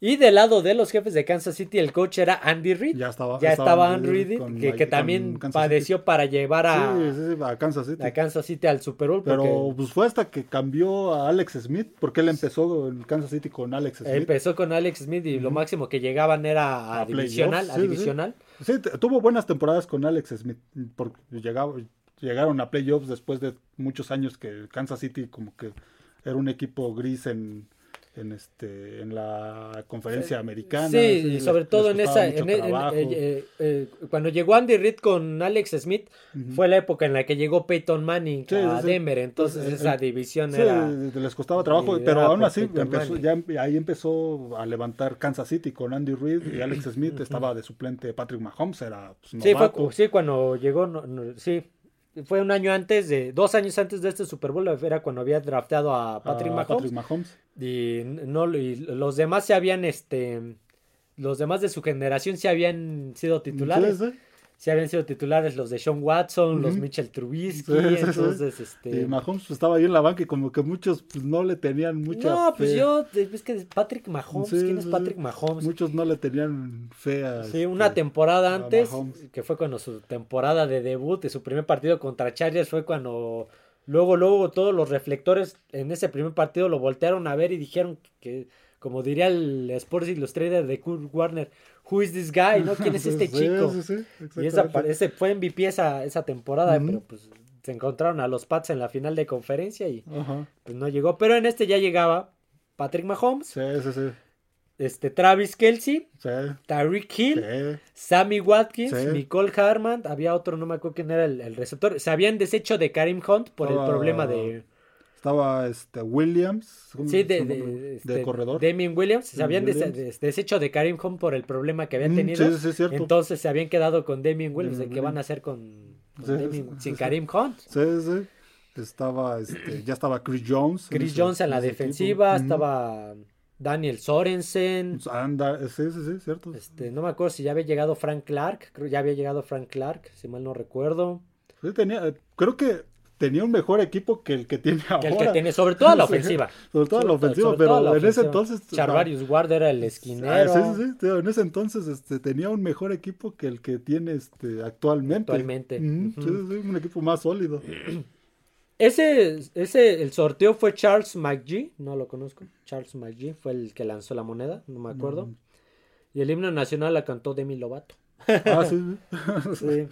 Y del lado de los jefes de Kansas City, el coach era Andy Reid. Ya estaba. Ya estaba Andy Reid que, también padeció para llevar a, City. Sí, sí, a Kansas City. a Kansas City al Super Bowl. Pero porque pues fue hasta que cambió a Alex Smith, porque él empezó en Kansas City con Alex Smith. empezó con Alex Smith y lo máximo que llegaban era a, A divisional. A sí, divisional. Tuvo buenas temporadas con Alex Smith, porque llegaba, llegaron a playoffs después de muchos años que Kansas City como que era un equipo gris en, en este en la conferencia americana. Sí, y les- sobre todo en esa, en- en- eh, eh, eh, cuando llegó Andy Reid con Alex Smith, fue la época en la que llegó Peyton Manning Sí, a sí. Denver, entonces Eh, esa división Sí, era... les costaba trabajo, pero aún así empezó, ya ahí empezó a levantar Kansas City con Andy Reid y Alex Smith estaba de suplente Patrick Mahomes, era pues, Sí, fue, sí, cuando llegó, no- no, sí, fue un año antes de, dos años antes de este Super Bowl, era cuando había drafteado a Patrick a Mahomes, Patrick Mahomes. y no, y los demás se habían, este, los demás de su generación se habían sido titulares. Sí, sí. Habían sido titulares los de Sean Watson, los Ujú. Mitchell Trubisky, Sí, sí, sí. entonces este Y Mahomes estaba ahí en la banca y como que muchos pues, no le tenían mucha No, pues yo es que Patrick Mahomes, ¿quién es Patrick. Mahomes? Muchos no le tenían fe a... Sí, este, una temporada antes, que fue cuando su temporada de debut, de su primer partido contra Chargers, fue cuando luego, luego todos los reflectores en ese primer partido lo voltearon a ver y dijeron que, como diría el Sports Illustrated de Kurt Warner, who is this guy, ¿no? ¿Quién es este sí, chico? sí, sí, Y esa, ese fue MVP esa, esa temporada, pero pues se encontraron a los Pats en la final de conferencia y Ajá. pues no llegó. Pero en este ya llegaba Patrick Mahomes. Sí, sí, sí. este, Travis Kelsey, Sí. Tyreek Hill. Sammy Watkins. Nicole Harman, había otro, no me acuerdo quién era el, el receptor. Se habían deshecho de Karim Hunt por el Estaba- problema de, Estaba este Williams. ¿cómo sí, de, de, este, corredor. Damien Williams. Se habían Williams. des- deshecho de Karim Hunt por el problema que habían Mm, tenido. sí, sí, sí, es cierto. Entonces se habían quedado con Damien Williams. ¿De qué van a hacer con, con Sí, Damien- sí, sin sí. Karim Hunt? Sí, sí. Estaba, este, ya estaba Chris Jones. Chris ese- Jones en la defensiva, equipo. Estaba Daniel Sorensen. Anda, sí, sí, sí, cierto. Este, no me acuerdo si ya había llegado Frank Clark. Creo ya había llegado Frank Clark, si mal no recuerdo. Sí, tenía, creo que tenía un mejor equipo que el que tiene ahora. Que el que tiene, sobre todo a la Sí, ofensiva. Sobre todo a la ofensiva, sobre pero la en ese entonces. Charvarius Ward era el Ah, esquinero. sí, sí, sí, tío, en ese entonces este, tenía un mejor equipo que el que tiene este, actualmente. Actualmente, sí, sí, sí, un equipo más sólido. Ese, ese, el sorteo fue Charles McGee, no lo conozco. Charles McGee fue el que lanzó la moneda, no me acuerdo. Mm. Y el himno nacional la cantó Demi Lovato. Ah, sí, sí. Sí.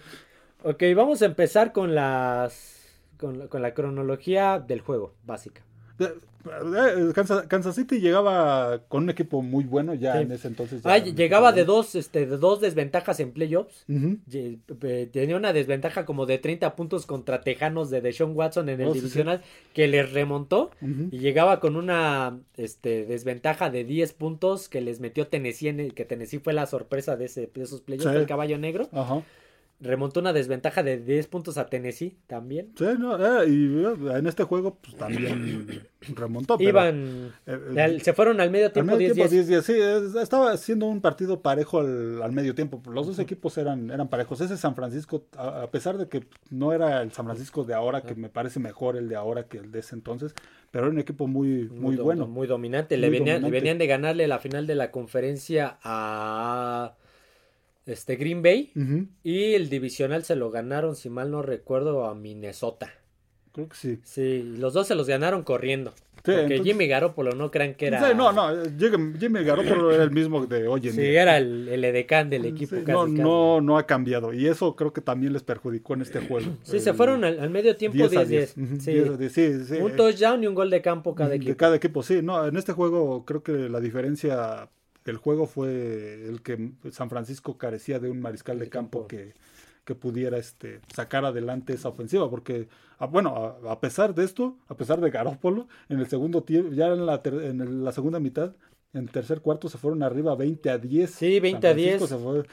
Ok, vamos a empezar con las con la, con la cronología del juego, básica. Eh, Kansas, Kansas City llegaba con un equipo muy bueno ya Sí. en ese entonces. ya Ah, llegaba de dos, este, de dos desventajas en playoffs. Tenía una desventaja como de 30 puntos contra Tejanos de Deshaun Watson en el Oh, sí, sí. divisional que les remontó y llegaba con una este, desventaja de 10 puntos que les metió Tennessee en el, que Tennessee fue la sorpresa de, ese, de esos playoffs del caballo negro. Ajá. Remontó una desventaja de 10 puntos a Tennessee también. Sí, no, eh, y eh, en este juego pues también remontó. pero, Iban, eh, se fueron al medio tiempo medio 10 tiempo 10-10, sí, es- estaba siendo un partido parejo al, al medio tiempo. Los dos equipos eran, eran parejos. Ese San Francisco, a, a pesar de que no era el San Francisco de ahora, que me parece mejor el de ahora que el de ese entonces, pero era un equipo muy, muy do- bueno. Muy dominante. Le Muy venían, dominante. venían de ganarle la final de la conferencia a este Green Bay. Y el divisional se lo ganaron, si mal no recuerdo, a Minnesota. Creo que sí. Sí, los dos se los ganaron corriendo. Sí, porque entonces- Jimmy Garoppolo no crean que era. Sí, no, no, Jimmy, Garoppolo era el mismo de hoy en Sí, día. era el, el edecán del equipo. Sí, casi, no, casi. no, no ha cambiado. Y eso creo que también les perjudicó en este juego. Sí, se fueron al, al medio tiempo 10 a 10-10. 10. Ujú, Sí. 10 a 10, sí, sí. Un touchdown y un gol de campo cada de equipo. cada equipo, sí. No, en este juego creo que la diferencia del juego fue el que San Francisco carecía de un mariscal de campo que, que pudiera este, sacar adelante esa ofensiva, porque, ah, bueno, a, a pesar de esto, a pesar de Garópolo, en el segundo tiempo, ya en la, ter- en el- la segunda mitad, en el tercer cuarto se fueron arriba 20 a 10. Sí, 20 a San Francisco 10. Se fue,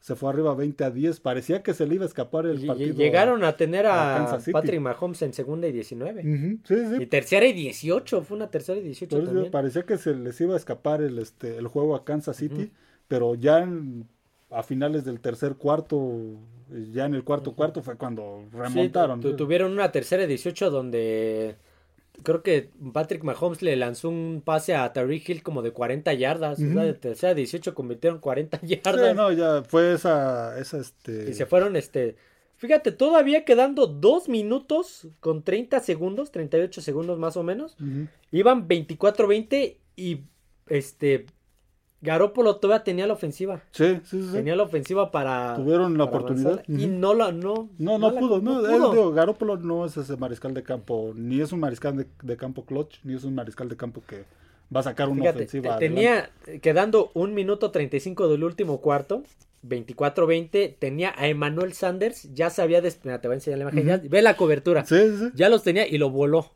se fue arriba 20 a 10. Parecía que se le iba a escapar el partido. llegaron a tener a. Patrick Mahomes en segunda y 19. Ujú, Sí, sí. Y tercera y 18. Fue una tercera y 18 Por eso también. parecía que se les iba a escapar el, este, el juego a Kansas City, pero ya en- a finales del tercer cuarto, ya en el cuarto cuarto fue cuando remontaron. tu- tuvieron una tercera y 18 donde creo que Patrick Mahomes le lanzó un pase a Tariq Hill como de 40 yardas. O sea, de tercera y 18 convirtieron 40 Sí, yardas. no, ya fue esa, esa este... Y se fueron, este. Fíjate, todavía quedando 2 minutos con 30 segundos, 38 segundos más o menos. Iban 24-20 y este. Garópolo todavía tenía la ofensiva. Sí, sí, sí. Tenía la ofensiva para. Tuvieron la para oportunidad. Y no la. No, No, no, pudo, no, pudo. digo, Garópolo no es ese mariscal de campo, ni es un mariscal de, de campo clutch, ni es un mariscal de campo que va a sacar una Fíjate, ofensiva. te- tenía quedando un minuto 35 del último cuarto, 24-20, tenía a Emmanuel Sanders, ya se había des- mira, te voy a enseñar la imagen, ya- ve la cobertura, Sí, sí, sí. ya los tenía y lo voló,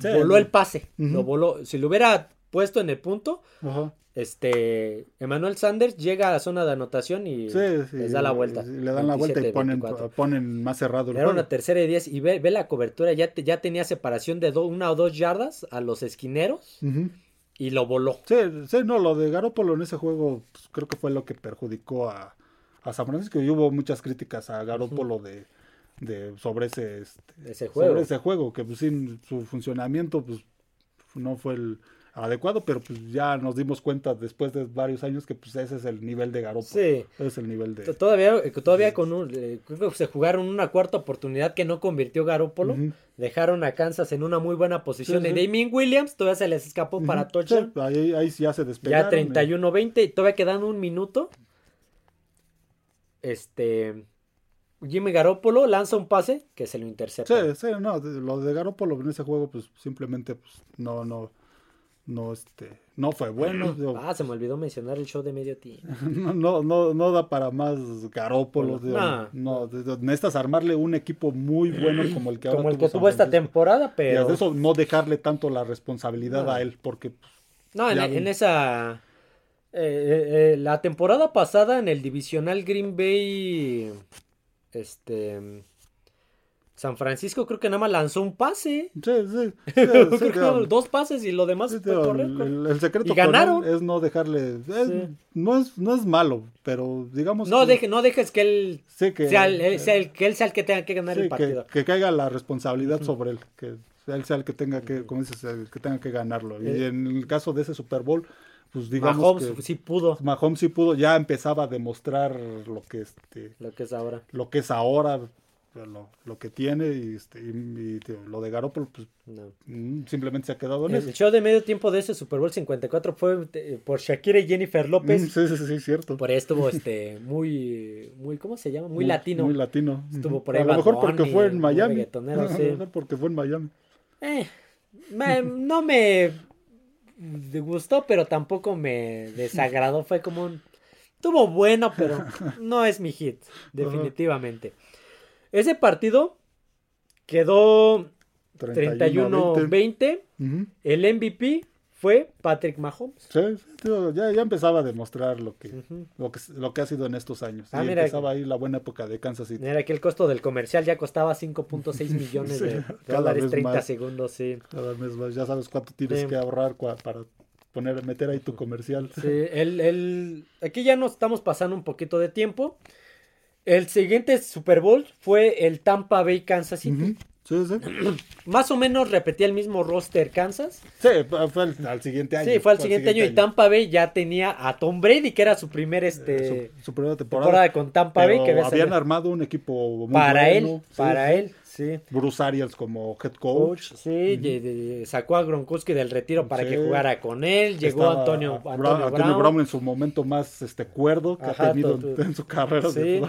Sí, voló el pase, lo voló, si lo hubiera puesto en el punto, Ajá. Este, Emmanuel Sanders llega a la zona de anotación y Sí, sí, les da la vuelta. Le dan la vuelta y 27, ponen, 24. ponen más cerrado el Era juego. una tercera y diez y ve, ve la cobertura, ya, te- ya tenía separación de do- una o dos yardas a los esquineros y lo voló. Sí, sí, no, lo de Garópolo en ese juego pues, creo que fue lo que perjudicó a, a San Francisco y hubo muchas críticas a Garópolo de, de sobre ese, este, Ese juego. sobre ese juego, que pues sin su funcionamiento pues no fue el adecuado, pero pues ya nos dimos cuenta después de varios años que pues ese es el nivel de Garópolo. Sí. Ese es el nivel de... Todavía, eh, todavía con un, eh, se jugaron una cuarta oportunidad que no convirtió Garópolo. Ujú. Dejaron a Kansas en una muy buena posición. Sí, Y. Damien Williams todavía se les escapó para touchdown. Sí, ahí, ahí ya se despegaron. ya eh. 31-20. y Todavía quedando un minuto. Este. Jimmy Garoppolo lanza un pase que se lo intercepta. Sí, sí, no, lo de Garópolo en ese juego, pues simplemente pues, no, no, no este no fue bueno. ah, se me olvidó mencionar el show de medio tiempo. no, no, no, da para más Garópolo. No, necesitas armarle un equipo muy bueno como el que ahora Como el que tuvo esta temporada, pero. Y eso no dejarle tanto la responsabilidad a él, porque. Pues, no, en, esa. Eh, eh, eh, la temporada pasada en el divisional Green Bay. Este San Francisco creo que nada más lanzó un pase. Sí, sí. dos pases y lo demás fue correcto. El, secreto ganaron. es no dejarle. no, es, no es malo, pero digamos. No, no dejes que él, sea, el, sea el, que él sea el que tenga que ganar el partido. Que, caiga la responsabilidad sobre él. Que él sea el que tenga que, como dices, el que tenga que ganarlo. Y eh. en el caso de ese Super Bowl, pues digamos Mahomes sí pudo. Mahomes sí pudo, ya empezaba a demostrar lo que este lo que es ahora. Lo que es ahora, lo, lo, que tiene y, este, y, lo de Garoppolo pues mm, simplemente se ha quedado en el, El show de medio tiempo de ese Super Bowl 54 fue por Shakira y Jennifer López. Mm, sí, sí, sí, cierto. Por ahí estuvo este muy muy ¿cómo se llama? Muy, latino. Muy latino. Estuvo por ahí A lo mejor porque fue en Miami. porque fue en Miami. Eh, no me gustó, pero tampoco me desagradó, fue como un Estuvo bueno, pero no es mi hit, definitivamente. Ese partido quedó 31-20. El MVP fue Patrick Mahomes. Sí, ya, empezaba a demostrar lo que, lo que, lo que ha sido en estos años. Ah, empezaba ahí la buena época de Kansas City. Mira que el costo del comercial ya costaba 5.6 millones de dólares 30 segundos, sí. Cada mes más, ya sabes cuánto tienes que ahorrar para poner, meter ahí tu comercial. Sí, el, el, aquí ya nos estamos pasando un poquito de tiempo. El siguiente Super Bowl fue el Tampa Bay Kansas City. Sí, sí. Más o menos repetía el mismo roster Kansas. Sí, fue al, siguiente año. Sí, fue al siguiente, año, y Tampa Bay ya tenía a Tom Brady, que era su primer este su, primera temporada. con Tampa Bay. Que habían armado un equipo muy para él, para él. Sí. Bruce Ariels como head coach. sí, sacó a Gronkowski del retiro para que jugara con él. Llegó Antonio, Antonio, Brown. Brown. en su momento más este cuerdo que ha tenido en su carrera. Sí.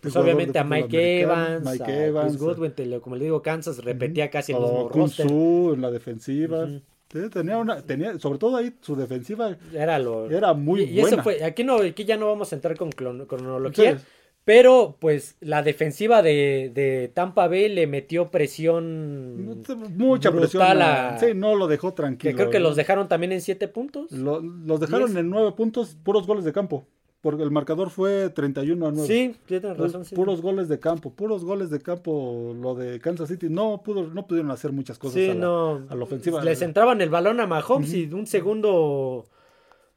pues obviamente a Mike Evans, Mike Evans, a Chris Goodwin, como le digo, Kansas repetía casi el mismo roster. en la defensiva. Tenía una, tenía, sobre todo ahí su defensiva era, lo, era muy y, buena. eso fue, aquí no, aquí ya no vamos a entrar con cronología, pero, pues, la defensiva de, de, Tampa Bay le metió presión. Mucha presión. A, sí, no lo dejó tranquilo. Que creo que los dejaron también en siete puntos. los dejaron en nueve puntos, puros goles de campo. Porque el marcador fue 31 a 9. Sí, tienes razón. Puros goles de campo, puros goles de campo. Lo de Kansas City no pudo, no pudieron hacer muchas cosas a, la, no. a, la, ofensiva. Les entraban el balón a Mahomes y un segundo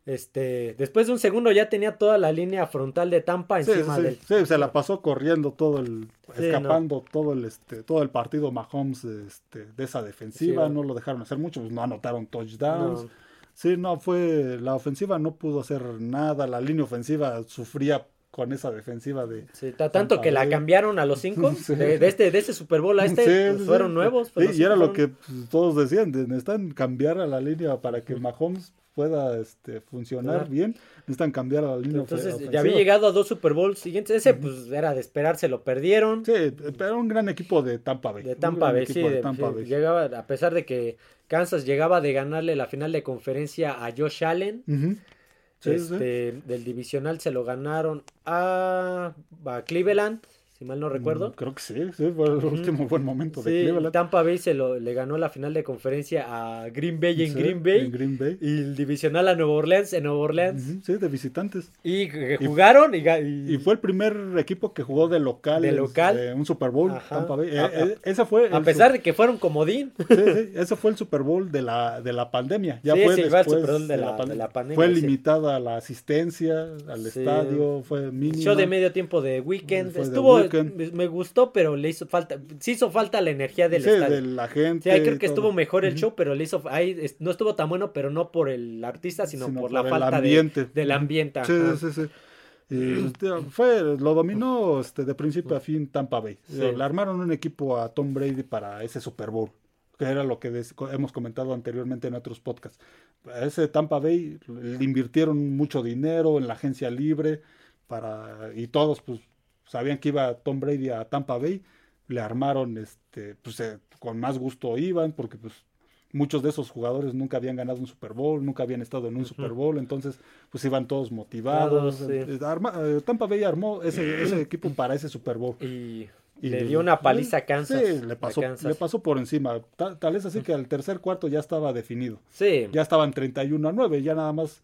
este, después de un segundo ya tenía toda la línea frontal de Tampa encima sí, de él. Sí, se la pasó corriendo todo el, escapando todo el, este, todo el partido Mahomes, este, de esa defensiva, no lo dejaron hacer mucho, pues no anotaron touchdowns. Sí, no, fue, la ofensiva no pudo hacer nada, la línea ofensiva sufría con esa defensiva de sí, tanto que la cambiaron a los cinco de, este de este Super Bowl a este pues, fueron nuevos y era lo que pues, todos decían necesitan cambiar a la línea para que Mahomes pueda este, funcionar bien, necesitan cambiar a la línea Entonces, ya había llegado a dos Super Bowls siguientes. Ese, pues, era de esperarse, lo perdieron. Sí, era un gran equipo de Tampa Bay. De Tampa Bay, sí. Llegaba, a pesar de que Kansas llegaba de ganarle la final de conferencia a Josh Allen. este, Del divisional se lo ganaron a Cleveland si mal no recuerdo. Mm, creo que sí, sí, fue el último buen momento de Cleveland. Tampa Bay se lo, le ganó la final de conferencia a Green Bay en, Green, Bay, en Green Bay. Y el divisional a Nueva Orleans en Nueva Orleans. Sí, de visitantes. Y jugaron. Y, y, fue el primer equipo que jugó de local. De local. un Super Bowl, Tampa Bay. Eh, eh, ese fue a pesar de que fueron comodín. Sí, sí, ese fue el Super Bowl de la, de la pandemia. Ya fue después el Super Bowl de, la, pandemia. Fue limitada la asistencia al estadio, fue mínimo. Show de medio tiempo de weekend. Estuvo, me gustó pero le hizo falta, sí hizo falta la energía del sí, de la gente. Sí, creo que estuvo mejor el show, pero le hizo, ahí no estuvo tan bueno, pero no por el artista, sino, por, la falta de, del ambiente. Sí, sí, sí. Y este, fue, lo dominó este, de principio a fin Tampa Bay. Le armaron un equipo a Tom Brady para ese Super Bowl, que era lo que hemos comentado anteriormente en otros podcasts. ese Tampa Bay le invirtieron mucho dinero en la agencia libre para y todos pues sabían que iba Tom Brady a Tampa Bay, le armaron, este, pues eh, con más gusto iban, porque pues muchos de esos jugadores nunca habían ganado un Super Bowl, nunca habían estado en un Super Bowl, entonces pues iban todos motivados. Sí. Eh, arma- eh, Tampa Bay armó ese, ese equipo para ese Super Bowl. Y, Y le dio una paliza a Kansas. Sí, le pasó, Kansas. le pasó por encima. Ta- Tal, es así que al tercer cuarto ya estaba definido. Sí. Ya estaban 31 a 9, ya nada más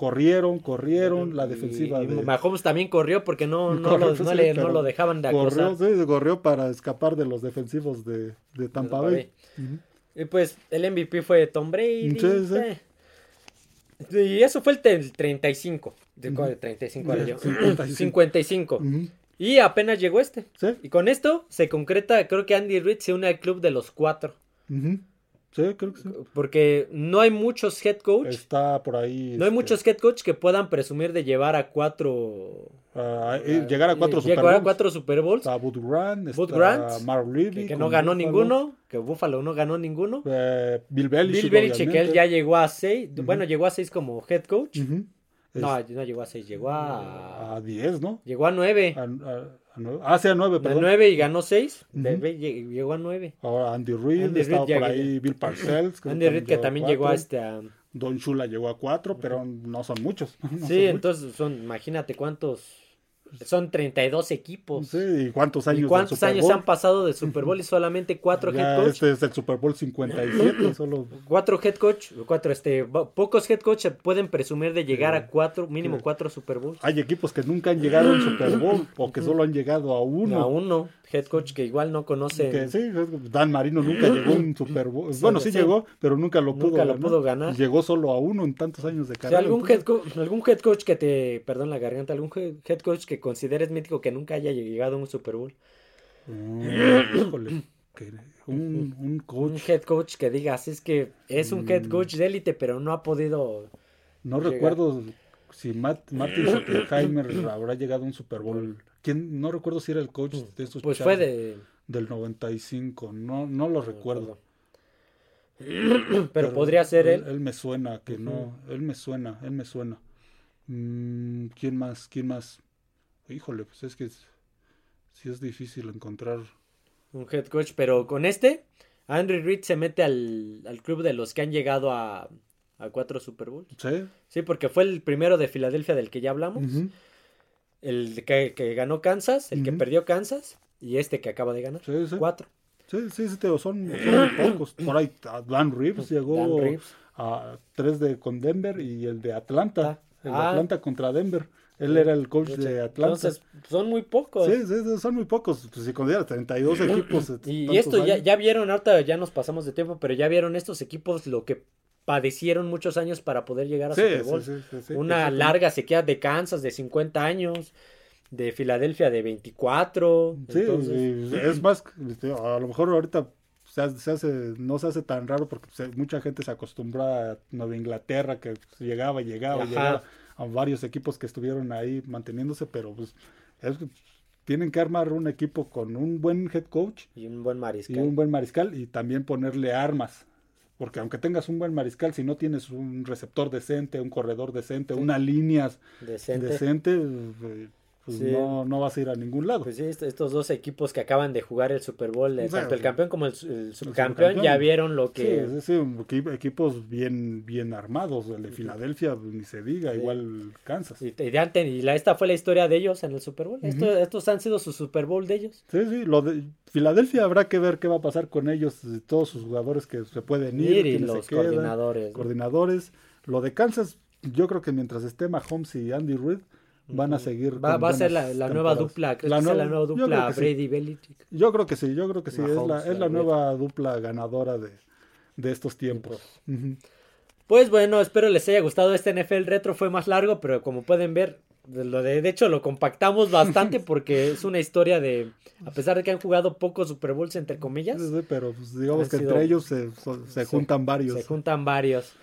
corrieron, corrieron, la defensiva Y, de... Mahomes también corrió porque no, no, Corrió, lo, no sí, le, no pero lo dejaban de corrió, sí, corrió para escapar de los defensivos de, de Tampa Bay. Y pues el MVP fue Tom Brady. Sí, eh. Y eso fue el, te- el 35. ¿De cuál? 35 era yo. 55. 55. Ujú. Y apenas llegó este. Y con esto se concreta, creo que Andy Reid se une al club de los cuatro. Sí, creo que sí. Porque no hay muchos head coach. Está por ahí. No hay este, muchos head coach que puedan presumir de llevar a cuatro. eh, llegar a cuatro Super Llegar a Bowls. cuatro Super Bowls. Está Bud Grant, está Grant, Mark Levy. Que, que no ganó Buffalo, ninguno. Que Buffalo no ganó ninguno. eh, Bill Belichick. Bill Belichick, él obviamente. ya llegó a seis. Bueno, llegó a seis como head coach. No, Es- no llegó a seis, llegó a. a 10, ¿no? Llegó a nueve. A, a- Ah, sí, a 9, A perdón. nueve y ganó seis. Ujú. De- ve- lle- Llegó a nueve. Ahora Andy Reid, Andy estaba por ahí Bill Parcells. Andy Reid que también llegó a cuatro. este. a- Don Shula llegó a 4, pero no son muchos. No son Sí, muchos. entonces son, imagínate cuántos. Son 32 equipos. Sí, ¿y cuántos años ¿Y cuántos Super años Bowl? han pasado de Super Bowl y solamente cuatro Ya head coach? Este es el Super Bowl 57, solo... Cuatro head coach, cuatro, este, pocos head coach pueden presumir de llegar a cuatro, mínimo Sí. cuatro Super Bowls. Hay equipos que nunca han llegado a un Super Bowl o que solo han llegado a uno. A uno, head coach que igual no conoce. Que sí, Dan Marino nunca llegó a un Super Bowl. Bueno, sí sí. llegó, pero nunca lo pudo Nunca lo ganar. pudo ganar. Llegó solo a uno en tantos años de carrera. algún, entonces- head co- algún head coach que te, perdón la garganta, algún he- head coach que consideres mítico que nunca haya llegado a un Super Bowl. Mm, híjole, un, coach. head coach que digas, es que es un Mm. head coach de élite, pero no ha podido. No llegar. recuerdo si Matt, Martin Schottenheimer habrá llegado a un Super Bowl. ¿Quién? No recuerdo si era el coach de estos Pues chavos fue de. del 95. No, no lo recuerdo. Pero, podría ser él. Él me suena que no. Él me suena, él me suena. Mm, ¿Quién más? ¿Quién más? Híjole, pues es que sí es difícil encontrar. Un head coach, pero con este, Henry Reid se mete al, al club de los que han llegado a, a cuatro Super Bowls. ¿Sí? Sí, porque fue el primero de Filadelfia del que ya hablamos. El que, que ganó Kansas, el que perdió Kansas y este que acaba de ganar. Sí, sí. Cuatro. Sí, sí, sí, son, son pocos. Por ahí ah, Dan Reeves llegó Dan Reeves. a tres de con Denver y el de Atlanta. El de Ah. Atlanta contra Denver. Él era el coach de Atlanta. Entonces, son muy pocos. sí, sí, son muy pocos. Pues si consideras 32 equipos. Y, y esto ya, ya vieron, ahorita ya nos pasamos de tiempo, pero ya vieron estos equipos lo que padecieron muchos años para poder llegar a Sí, Super Bowl. sí, sí, Una larga sequía de Kansas de 50 años, de Filadelfia de 24. Sí, entonces, y es más, este, a lo mejor ahorita se hace, se hace- no se hace tan raro porque se- mucha gente se acostumbra a Nueva Inglaterra que pues, llegaba, llegaba, Ajá. llegaba a varios equipos que estuvieron ahí manteniéndose, pero pues es tienen que armar un equipo con un buen head coach y un buen y mariscal. un buen mariscal y también ponerle armas. Porque aunque tengas un buen mariscal, si no tienes un receptor decente, un corredor decente, una línea decente. decente, eh, pues Sí. no, no vas a ir a ningún lado. Pues sí, est- estos dos equipos que acaban de jugar el Super Bowl, O sea, tanto el campeón como el, el subcampeón, subcampeón. ya vieron lo que... Sí, sí, sí, equi- equipos bien, bien armados. El de Filadelfia, pues, ni se diga, Sí. igual Kansas. Y, y de antes- y la, esta fue la historia de ellos en el Super Bowl. Esto- Ujú. estos han sido su Super Bowl de ellos. Sí, sí, lo de Filadelfia habrá que ver qué va a pasar con ellos, todos sus jugadores que se pueden ir, Ir y se los quedan, coordinadores. coordinadores. Lo de Kansas, yo creo que mientras esté Mahomes y Andy Reid, van a seguir. Va, va a ser la, la nueva dupla, ¿crees La que sea la nueva- dupla sí. Brady Belichick? Yo creo que sí, yo creo que sí, es la, es nueva dupla ganadora de, de estos tiempos. Pues bueno, espero les haya gustado este NFL retro, fue más largo, pero como pueden ver, de, hecho lo compactamos bastante porque es una historia de, a pesar de que han jugado pocos Super Bowls entre comillas, Sí, pero pues, digamos que sido- entre ellos se, se juntan varios. se juntan varios.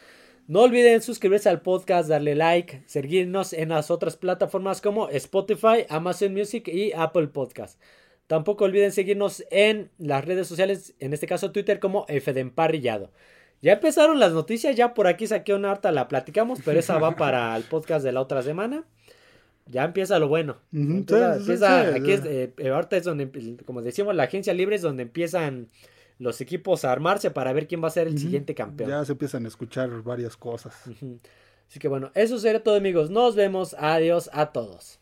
No olviden suscribirse al podcast, darle like, seguirnos en las otras plataformas como Spotify, Amazon Music y Apple Podcast. Tampoco olviden seguirnos en las redes sociales, en este caso Twitter como F de Emparrillado. Ya empezaron las noticias, ya por aquí saqué una harta, la platicamos, pero esa va para el podcast de la otra semana. Ya empieza lo bueno. Ujú, Empieza- sí, sí, empieza- sí, aquí es, eh, eh, ahorita es donde, como decíamos, la agencia libre es donde empiezan los equipos a armarse para ver quién va a ser el siguiente campeón. Ya se empiezan a escuchar varias cosas. Así que bueno, eso sería todo amigos. Nos vemos. Adiós a todos.